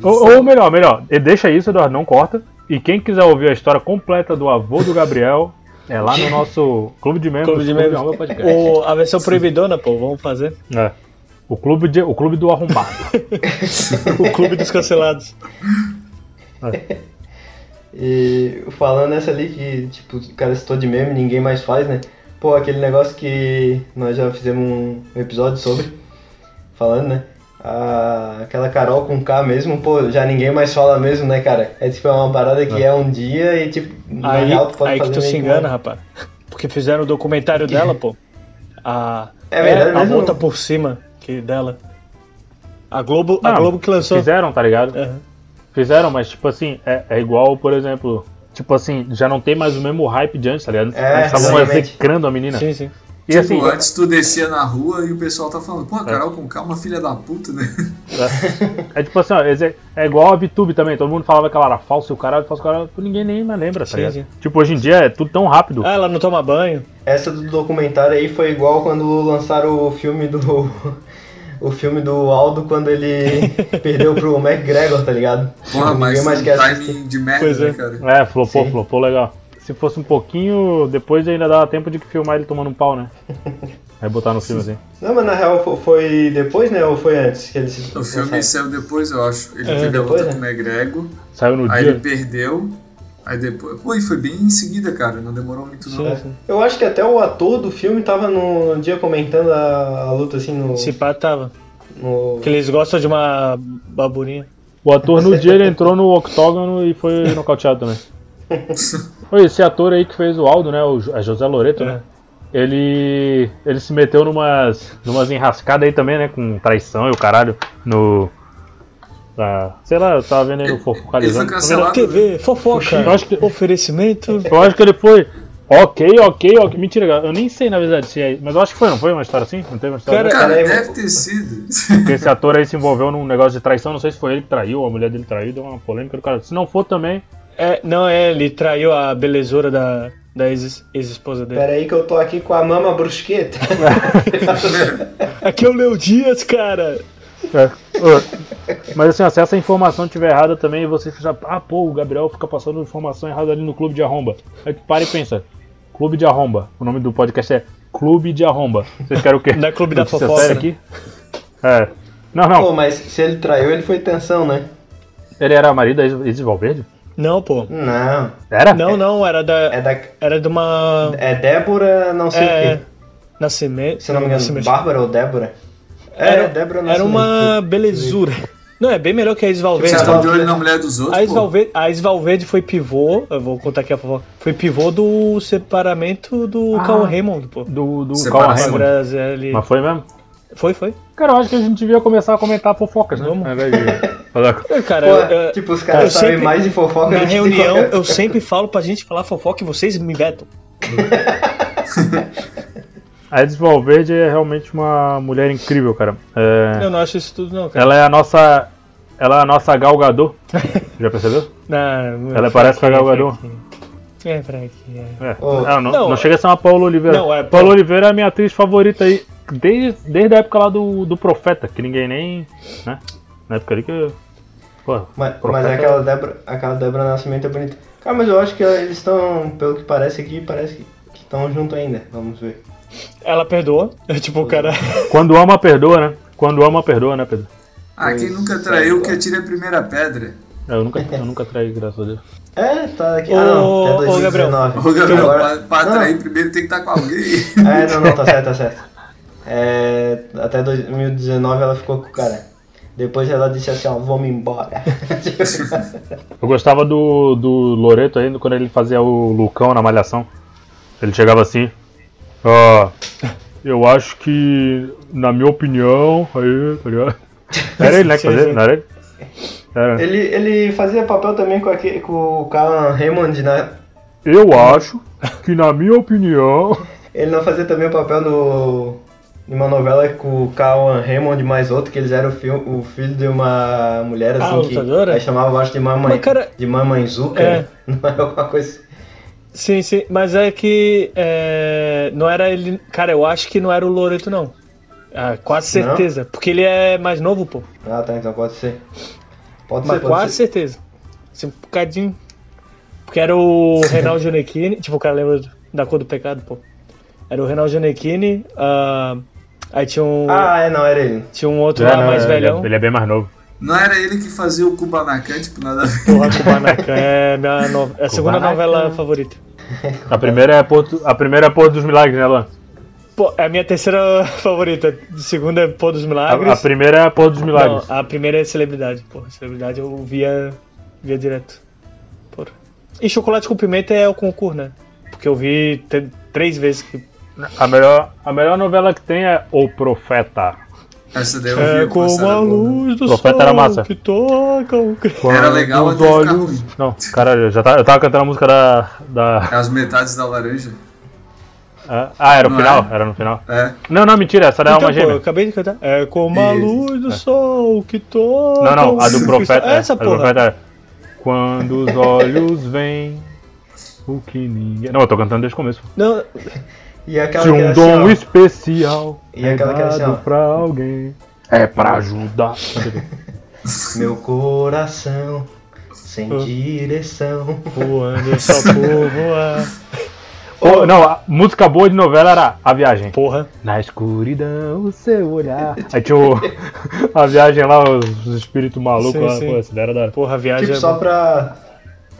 Ou, ou melhor, melhor, e deixa isso, Eduardo, não corta. E quem quiser ouvir a história completa do avô do Gabriel, é lá no nosso clube de membros. Clube de membros. Arromba Podcast. O, a versão proibidona, pô, vamos fazer. É. O clube, de, o clube do arrombado. O clube dos cancelados. E falando nessa ali que, tipo, o cara citou de meme, ninguém mais faz, né? Pô, aquele negócio que nós já fizemos um episódio sobre, falando, né? A, aquela Carol com K mesmo, pô, já ninguém mais fala mesmo, né, cara? É tipo, é uma parada que é um dia e, tipo, na Aí, real tu pode aí que fazer tu se engana, rapaz. Porque fizeram o documentário dela, pô. A, É verdade a mesmo? volta por cima que dela. A Globo, a Não, Globo que lançou. Fizeram, tá ligado? Aham. Fizeram, mas tipo assim, é, é igual, por exemplo, tipo assim, já não tem mais o mesmo hype de antes, tá ligado? É, Eles estavam execrando a menina. Sim, sim. E tipo, assim, antes tu descia na rua e o pessoal tá falando, pô, a Carol com calma, filha da puta, né? é tipo assim, ó, exe- é igual a VTube também, todo mundo falava que ela era falsa e o caralho, falso caralho, ninguém nem mais lembra, tá Sim, ligado? sim. Tipo, hoje em dia é tudo tão rápido. Ah, ela não toma banho. Essa do documentário aí foi igual quando lançaram o filme do. O filme do Aldo quando ele perdeu pro McGregor, tá ligado? Porra, mas mais um quer assistir. timing de merda, Pois né, é. cara? É, flopou, Sim. flopou legal. Se fosse um pouquinho, depois ainda dava tempo de filmar ele tomando um pau, né? Aí botar no filme assim. Não, mas na real fo- foi depois, né? Ou foi antes que ele se O filme lançaram? saiu depois, eu acho. Ele É, teve a depois, luta né? com o McGregor, Saiu no aí dia. ele perdeu, aí depois... Pô, e foi bem em seguida, cara, não demorou muito não. Sim, sim. Eu acho que até o ator do filme tava no dia comentando a, a luta assim no. Se pá, tava. no- Porque eles gostam de uma baburinha. O ator no dia ele entrou no octógono e foi nocauteado também. Oi, esse ator aí que fez o Aldo, né? O é José Loreto, né? ele ele se meteu numas, numas enrascadas aí também, né? Com traição e o caralho no. ah, sei lá, eu tava vendo aí no Ele foi fofocalizando. TV, fofoca, Eu acho que- oferecimento. Eu acho que ele foi. Ok, ok, ok. Mentira, eu nem sei na verdade se é. Mas eu acho que foi, não foi uma história assim? Não teve uma história Cara, Cara, Cara, deve ter sido. que esse ator aí se envolveu num negócio de traição, não sei se foi ele que traiu ou a mulher dele traiu, deu uma polêmica do cara. Se não for também, É, não, é, ele traiu a belezura da, da ex- ex-esposa dele. Pera aí que eu tô aqui com a mama brusqueta. Aqui é o Leo Dias, cara. É. Mas assim, ó, se essa informação estiver errada também, você já. Ah, pô, o Gabriel fica passando informação errada ali no Clube de Arromba. Aí tu para e pensa: Clube de Arromba. O nome do podcast é Clube de Arromba. Vocês querem o quê? Não é Clube da Fofoca, né? aqui? É. Não, não. Pô, mas se ele traiu, ele foi tensão, né? Ele era marido da Is- Isis Valverde? Não, pô. Não. Era? Não, não, era da. É da. Era de uma. É Débora, não sei o É. quê. Nascimento. Se não me engano, Nascimento. Bárbara ou Débora? É, Era, Débora era Nascimento. uma belezura. Não, é bem melhor que a Isis Valverde. Vocês estão de olho na mulher dos outros, A Isis pô. Valverde, a Isis Valverde foi pivô, eu vou contar aqui a fofoca, foi pivô do separamento do Ah. Cauã Raymond, pô. Do, do. Cauã Raymond. Mas foi mesmo? Foi, foi. Cara, eu acho que a gente devia começar a comentar fofocas, né? Vamos. Ao invés de falar- É, Cara, Pô, eu- tipo, os caras sabem sempre- mais de fofoca na do que de reunião qualquer- eu sempre falo pra gente falar fofoca e vocês me vetam. A Edith Valverde é realmente uma mulher incrível, cara. É, Eu não acho isso tudo, não, cara. ela é a nossa. Ela é a nossa Gal Gadot. Já percebeu? Não, Ela parece com a Gal Gadot. É, fraquinha. É. Ô, Não, não, não, não chega a ser uma Paula Oliveira. Não, é- Paula Oliveira é a minha atriz favorita aí. Desde, desde a época lá do, do Profeta, que ninguém nem. Né? Na época ali que. Pô, Mas, Profeta- mas aquela Débora, aquela Débora Nascimento é bonita. Cara, mas eu acho que eles estão, pelo que parece aqui, parece que estão juntos ainda. Vamos ver. Ela perdoa. É tipo o cara. Quando ama, perdoa, né? Quando ama, perdoa, né, Pedro? Ah, quem nunca traiu que atire a primeira pedra. É, Eu nunca, eu nunca traí, graças a Deus. É, tá aqui. Ô, ah, não, até ô, 2019. Ô, Gabriel, Agora- pra, pra Não, atrair primeiro tem que estar com alguém. É, não, não, tá certo, tá certo. É, até 2019 ela ficou com o cara. Depois ela disse assim, ó, vamos embora. Eu gostava do, do Loreto ainda quando ele fazia o Lucão na Malhação. Ele chegava assim. Ó, eu acho que, na minha opinião, aí, tá ligado? Era ele, né, que fazia? Não era ele? Era. ele, ele fazia papel também com, aquele, com o Calan Raymond, né? Eu acho que, na minha opinião. Ele não fazia também o papel no, em uma novela com o Calan Raymond mais outro, que eles eram o, fi- o filho de uma mulher assim Ah, que lutadora? aí chamava acho de mamãe, Mas, cara- de mamãezuca, É. não era alguma coisa assim. Sim, sim, mas é que é, não era ele. Cara, eu acho que não era o Loreto, não. Ah, quase Não? certeza. Porque ele é mais novo, pô. Ah, tá, então pode ser. Pode Mas ser, pode quase ser. certeza. Assim, um bocadinho. Porque era o Reinaldo Gianecchini. tipo, o cara lembra da cor do pecado, pô. Era o Reinaldo Gianecchini. ah, aí tinha um. Ah, é, não, era ele. Tinha um outro É, lá não, mais ele é- velhão. Ele é bem mais novo. Não era ele que fazia o Kubanacan, tipo, nada a ver. Porra, Kubanacan é minha no... é a segunda Kubanacan. novela favorita. A primeira é Porto, a primeira é Porto dos Milagres, né, Luan? Pô, é a minha terceira favorita. A segunda é Pô dos A, Milagres. a primeira é Porto dos Milagres. Não, a primeira é Celebridade. Porra, Celebridade eu via, via direto. Porra. E Chocolate com Pimenta é o concurso, né? Porque eu vi três vezes que. A, melhor, a melhor novela que tem é O Profeta. Essa daí eu É vi. essa como era a luz do Profeta sol era massa. que toca o... cre- Era legal Quando até os ficar olhos- ruim. Não, caralho, eu, já tava, eu tava cantando a música da. da As metades da laranja. ah, era o Não final? é? Era no final. É. Não, não, mentira, essa era Então, uma pô, eu gêmea. acabei de cantar. É como a luz do sol que toca Não, não, a o do profeta. é, Essa a do porra. profeta é. Quando os olhos vêm, o que ninguém. Não, eu tô cantando desde o começo. Não, E aquela Se que um era dom assim, ó, especial E é aquela que era assim, ó. pra alguém, é pra ajudar. Meu coração sem Ah. direção. voando só por voar. Ô, não, a música boa de novela era A Viagem. Porra. Na escuridão, o seu olhar. Aí tinha o, a viagem lá, os, os espíritos malucos Sim, lá. sim. Pô, era da. Porra, a viagem Tipo, é só pra.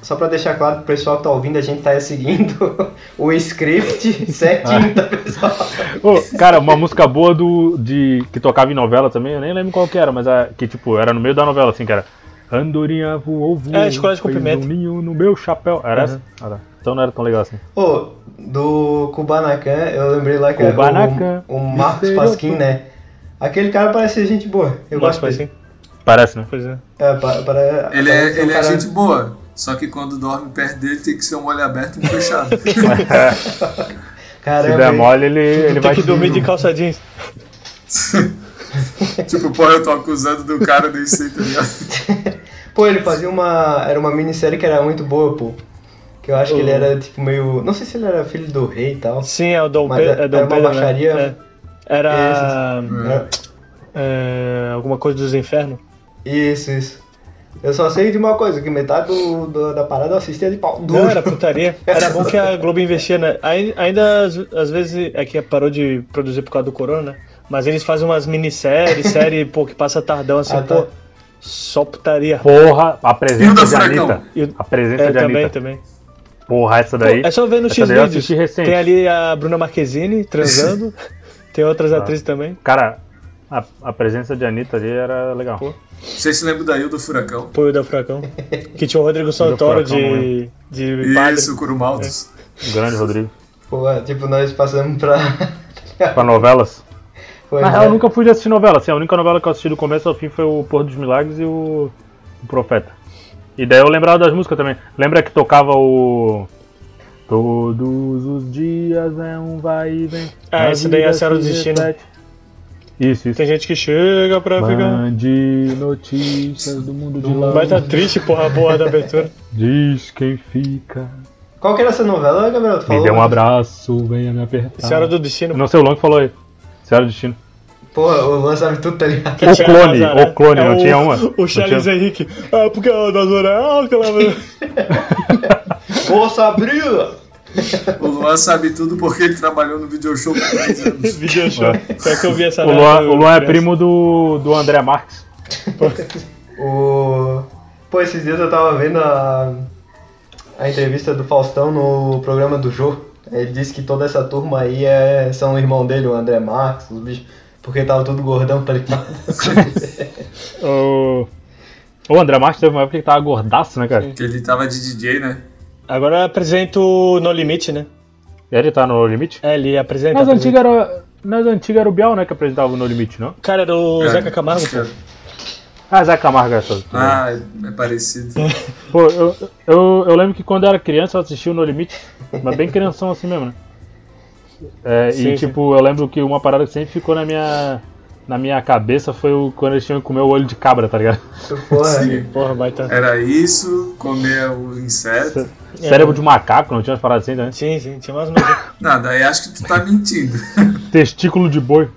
Só pra deixar claro pro pessoal que tá ouvindo, a gente tá seguindo o script certinho, tá, pessoal? Ô, cara, uma música boa do, de, que tocava em novela também, eu nem lembro qual que era, mas a, que tipo, era no meio da novela, assim, que era Andorinha voou, voou, É, Chocolate com fez Pimenta. um ninho no meu chapéu. Era Uhum. essa? Ah, tá. então não era tão legal assim. Pô, do Kubanacan, eu lembrei lá que Kubanacan. era o, o Marcos Pasquim, né? Aquele cara parece gente boa. Eu Nossa, gosto foi dele. assim. Parece, né? Pois é. É, pa- para, Ele é, um ele é cara- gente boa. Só que quando dorme perto dele tem que ser um olho aberto e um fechado. Caramba, Se der ele- mole, ele, ele Tem vai que te- dormir de calça jeans. tipo, pô, eu tô acusando do cara desse aí, tá ligado? Pô, ele fazia uma. Era uma minissérie que era muito boa, pô. Que eu acho que ele era tipo meio. Não sei se ele era filho do rei e tal. Sim, é o Dom Pedro. é- É Dom era uma Pedro, né? baixaria. É. Era Era- é, alguma coisa dos infernos. Isso, isso. Eu só sei de uma coisa, que metade do, do- da parada eu assistia de pau duro. Não, era putaria. Era bom que a Globo investia, né? Ai- Ainda às, às vezes é que parou de produzir por causa do corona, né? Mas eles fazem umas minisséries, série, pô, que passa tardão assim, Ah, tá. pô. Só putaria. Porra, a presença de? Anitta. E o- A presença É, de também, Anitta. também. Porra, essa Pô, daí. é só ver no recente. Tem ali a Bruna Marquezine transando. tem outras atrizes também. Cara, a, a presença de Anitta ali era legal. Pô. Vocês se lembram daí do Furacão? Apoio da Furacão. Que tinha o Rodrigo Santoro Furacão, de, de padre. Isso, Curumaltos. O grande Rodrigo. Pô, tipo, nós passamos pra. Pra novelas. Pois Na é. real, eu nunca fui de assistir novela. Assim, a única novela que eu assisti do começo ao fim foi o Porto dos Milagres e o, o Profeta. E daí eu lembrava das músicas também. Lembra que tocava o. Todos os dias é um vai e vem. Ah, esse daí é Senhora do Destino. repete. Isso, isso. Tem gente que chega pra ficar. Mande notícias do mundo de lá. Vai tá triste, porra, boa da abertura. Diz quem fica. Qual que era essa novela, Gabriel? Tu Me falou? dê um abraço, venha me apertar. Senhora do Destino. Não sei o Long que falou aí. Senhora do Destino. Pô, o Luan sabe tudo, tá ligado? O clone, o clone, É não o- tinha uma? O Charles tinha? Henrique. Ah, porque a Nazaré é aquela. Ô, Sabrina! O Luan sabe tudo porque ele trabalhou no video show por 10 anos. Video show. Pior que eu vi essa O Luan, o Luan é primo do, do André Marques. O... Pô, esses dias eu tava vendo a, a entrevista do Faustão no programa do Jô. Ele disse que toda essa turma aí é, são o irmão dele, o André Marques, os bichos. Porque tava tudo gordão, tá ligado? O, o André Marques teve uma época que tava gordaço, né, cara? Que ele tava de DJ, né? Agora eu apresento No Limite, né? Ele tá no Limite? É, ele apresenta. Nas apresenta. antigas era, nas antigas era o Biel, né, que apresentava o No Limite, não? Cara, era o É. Zeca Camargo, pô. Ah, Zé Camargo é essa. Ah, é- é parecido. Pô, eu, eu, eu lembro que quando eu era criança eu assistia o No Limite, mas bem crianção assim mesmo, né? É, Sim, e sim. tipo, eu lembro que uma parada que sempre ficou na minha, na minha cabeça foi o, quando eles tinham que comer o olho de cabra, tá ligado? Porra, Sim. Porra, vai tá. Era isso, comer o inseto. Cérebro de macaco, não tinha umas paradas assim, né? Sim, sim, tinha umas novidades. Não, daí acho que tu tá mentindo. Testículo de boi.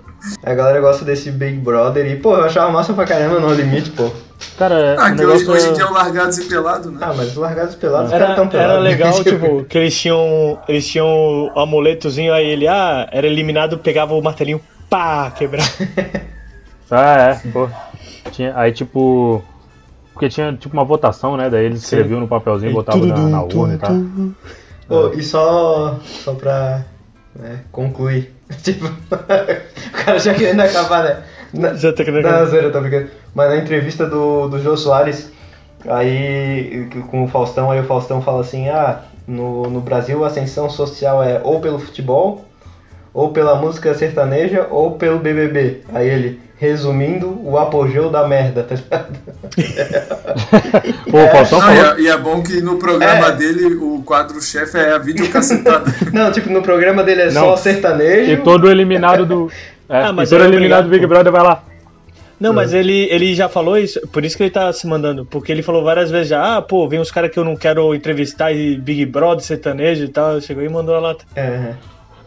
a galera gosta desse Big Brother e, pô, eu achava massa pra caramba no limite, pô. Cara, Ah, que hoje, hoje é- em dia é o largados e pelado, né? Ah, mas os largados pelados, os Era, tão pelados. era legal, tipo, que eles tinham. Eles tinham o amuletozinho, aí ele, ah, era eliminado, pegava o martelinho, pá, quebrava. Ah, é, pô. Tinha, aí tipo. Porque tinha tipo uma votação, né? Daí eles escreviam no papelzinho e botavam na, na urna e tal. Pô, e só, só pra né, concluir. Tipo, o cara já querendo acabar, né? Na, Já tá querendo acabar. zoeira, tô brincando. Mas na entrevista do, do Jô Soares, aí com o Faustão, aí o Faustão fala assim, ah, no, no Brasil a ascensão social é ou pelo futebol, ou pela música sertaneja, ou pelo BBB. Aí ele, resumindo, o apogeu da merda, tá ligado? Pô, o Faustão Não, e, falou. é, e é bom que no programa É. dele o quadro-chefe é a videocacetada. Não, tipo, no programa dele é Não. só sertanejo. E todo eliminado do. É, Ah, mas e todo é eliminado obrigado, do Big. Brother vai lá. Não, mas ele, ele já falou isso, por isso que ele tá se mandando. Porque ele falou várias vezes já, ah, pô, vem uns caras que eu não quero entrevistar e Big Brother, sertanejo e tal. Chegou e mandou a lata. É,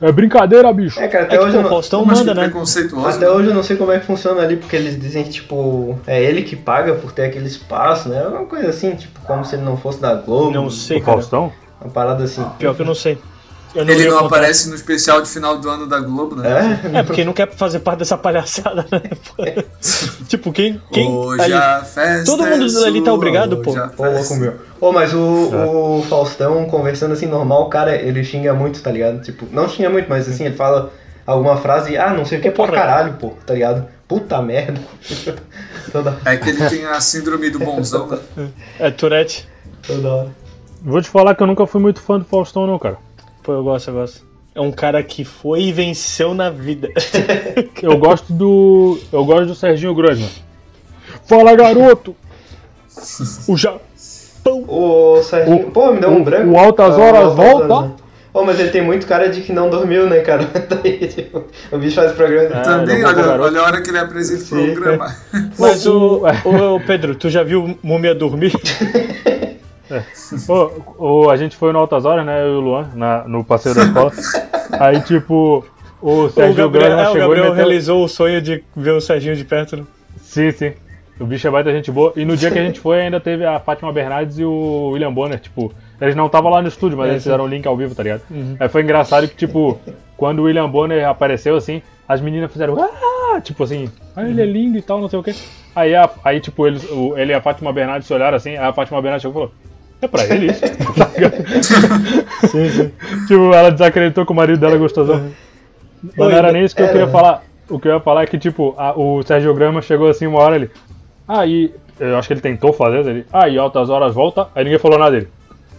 É brincadeira, bicho. é, cara, até É hoje tipo, eu o não... Faustão que manda, né? preconceituoso. Até hoje eu não sei como é que funciona ali, porque eles dizem que, tipo, é ele que paga por ter aquele espaço, né? Uma coisa assim, tipo, como se ele não fosse da Globo. Não sei, O cara. Faustão? Uma parada assim. Pior que eu não sei. Eu Ele o não aparece no especial de final do ano da Globo, né? É? É, porque não quer fazer parte dessa palhaçada, né? tipo, quem. quem Hoje ali- a festa Todo mundo é ali tá sua, obrigado, pô. hoje a Ô, louco meu. Ô, mas o, o Faustão conversando assim normal, o cara, ele xinga muito, tá ligado? Tipo, não xinga muito, mas assim, ele fala alguma frase e, ah, não sei o que é Porra. caralho, pô, tá ligado? Puta merda. toda, É que ele tem a síndrome do bonzão, né? É Tourette. toda hora. Vou te falar que eu nunca fui muito fã do Faustão, não, cara. Pô, eu gosto, eu gosto. É um cara que foi e venceu na vida. Eu gosto do. Eu gosto do Serginho Grosman. Fala, garoto! O Japão! O Serginho. O- Pô, me deu um o- branco. o Altas Ah, Horas volta. Pô, mas ele tem muito cara de que não dormiu, né, cara? Daí, tipo, o bicho faz programa. É. Também, é olha, olha a hora que ele apresenta o programa. Mas o, o- o Pedro, tu já viu Múmia dormir? Ô, ô, a gente foi no Altas Horas, né? Eu e o Luan, na- no passeio da escola. Aí, tipo, o o Serginho Gabriel, Grosman é, o chegou Gabriel e meteu... realizou o sonho de ver o Serginho de perto. Né? Sim, sim. O bicho é baita gente boa. E no dia que a gente foi, ainda teve a Fátima Bernardes e o William Bonner, tipo, eles não estavam lá no estúdio, mas É, eles fizeram o link ao vivo, tá ligado? Aí foi engraçado que, tipo, quando o William Bonner apareceu, assim, as meninas fizeram, ah, tipo assim, ah, ele é lindo e tal, não sei o quê. Aí, a- aí tipo, eles, o- ele e a Fátima Bernardes se olharam assim, aí a Fátima Bernardes chegou e falou, é pra ele isso? Tá? Sim, sim. tipo, ela desacreditou que o marido dela é gostosão. Mas não era nem isso que eu queria falar. O que eu ia falar é que, tipo, a- o Sérgio Grama chegou assim uma hora ele. E. Eu acho que ele tentou fazer, ele. E altas horas volta. Aí ninguém falou nada dele.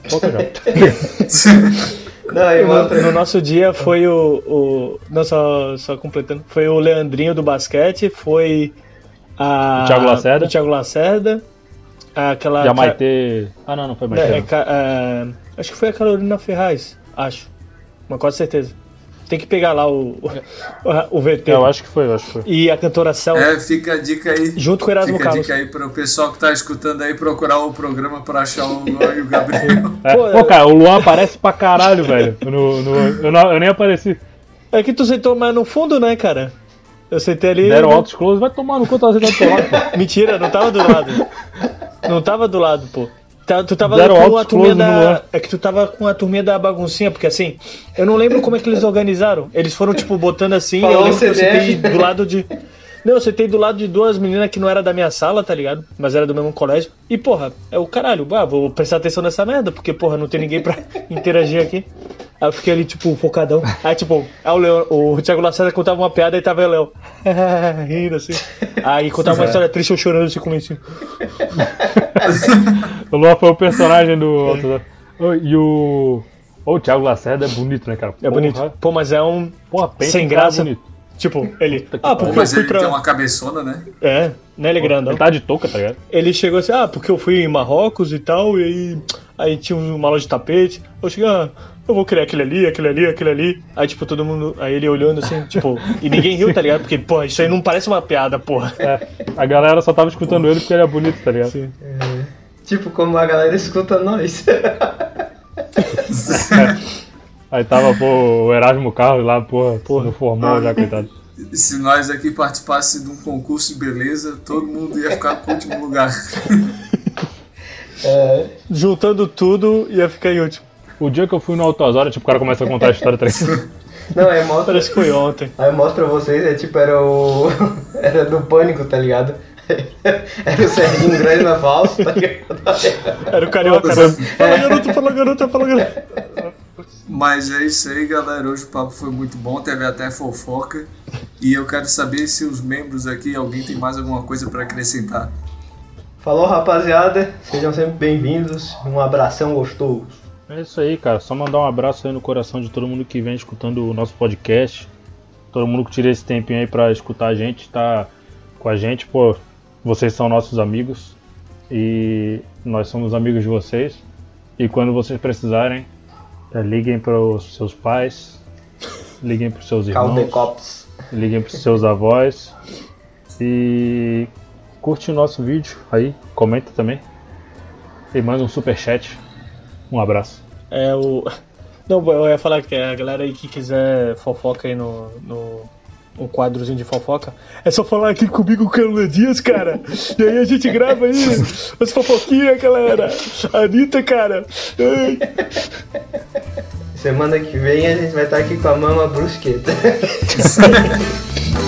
Volta já. Não, aí No, no nosso dia foi o. o não, só, só completando. Foi o Leandrinho do basquete, foi a. O Thiago Lacerda. O Thiago Lacerda. Aquela. Já Maitê. Ah, não, não foi Maitê. É, é, é, acho que foi a Carolina Ferraz, acho. Mas quase certeza. Tem que pegar lá o, o, o VT. É, eu acho que foi, eu acho que foi. E a cantora Cel, É, fica a dica aí. junto com o Erasmo Fica a Carlos. dica aí para o pessoal que tá escutando aí procurar o programa para achar o Luan e o Gabriel. É, Pô, pô, cara, o Luan aparece pra caralho, velho. No, no, eu, não- eu nem apareci. É que tu sentou mais no fundo, né, cara? Eu sentei ali. Deram altos close, vai tomar no cu, tá sentado do lado, pô. Mentira, não tava do lado. Não tava do lado, pô. Tá- Tu tava Deram com a turminha da. É que tu tava com a turminha da baguncinha, porque assim, eu não lembro como é que eles organizaram. Eles foram, tipo, botando assim, Falou eu lembro que eu sentei do lado de. Não, eu sentei do lado de duas meninas que não era da minha sala, tá ligado? Mas era do mesmo colégio. E, porra, é o caralho, ah, vou prestar atenção nessa merda, porque, porra, não tem ninguém pra interagir aqui. Aí eu fiquei ali, tipo, focadão. Aí, tipo, aí o, Leon, o Thiago Lacerda contava uma piada e tava o Léo. rindo assim. Aí contava uma história triste, eu chorando assim, assim. O Luan foi o personagem do. Ô, E o. O Thiago Lacerda é bonito, né, cara? É bonito. Pô, mas é um. Porra, pensa Sem em cara graça. bonito. Tipo, ele. Ah, porque eu Mas fui ele pra. tem uma cabeçona, né? É, né, ele é grandão. Ele tá de touca, tá ligado? Ele chegou assim, ah, porque eu fui em Marrocos e tal, e aí, aí tinha uma loja de tapete. Eu cheguei, ah, eu vou criar aquele ali, aquele ali, aquele ali. Aí, tipo, todo mundo. Aí ele olhando assim, tipo, e ninguém riu, tá ligado? Porque, porra, isso aí não parece uma piada, porra. É, a galera só tava escutando ele porque ele é bonito, tá ligado? Sim. Tipo, como a galera escuta nós. Aí tava, pô, o Erasmo Carlos lá, porra, porra. no formal já, coitado. Se nós aqui participasse de um concurso de beleza, todo mundo ia ficar com o último lugar. É, Juntando tudo, ia ficar em último. O dia que eu fui no Altas Horas, tipo, o cara começa a contar a história, ligado? não, aí mostra. Parece que foi ontem. Aí mostra vocês, é tipo, era o. Era do pânico, tá ligado? Era o Serginho Grosma falso, tá ligado? Era o carioca. né? Fala garoto, fala garoto, fala garoto. Mas é isso aí, galera. Hoje o papo foi muito bom, teve até fofoca. E eu quero saber se os membros aqui, alguém tem mais alguma coisa para acrescentar. Falou, rapaziada. Sejam sempre bem-vindos. Um abração gostoso. É isso aí, cara. Só mandar um abraço aí no coração de todo mundo que vem escutando o nosso podcast. Todo mundo que tira esse tempinho aí pra escutar a gente, tá com a gente, pô. Vocês são nossos amigos e nós somos amigos de vocês. E quando vocês precisarem, é, liguem para os seus pais, liguem para os seus irmãos, Caldecops. liguem para os seus avós e curte o nosso vídeo aí, comenta também e manda um super chat. Um abraço. É o. Não, eu ia falar que a galera aí que quiser fofoca aí no. no um quadrozinho de fofoca, é só falar aqui comigo com o Dias, cara. E aí a gente grava aí as fofoquinhas, galera. Anitta, cara. Ai. Semana que vem a gente vai estar aqui com a mama brusqueta.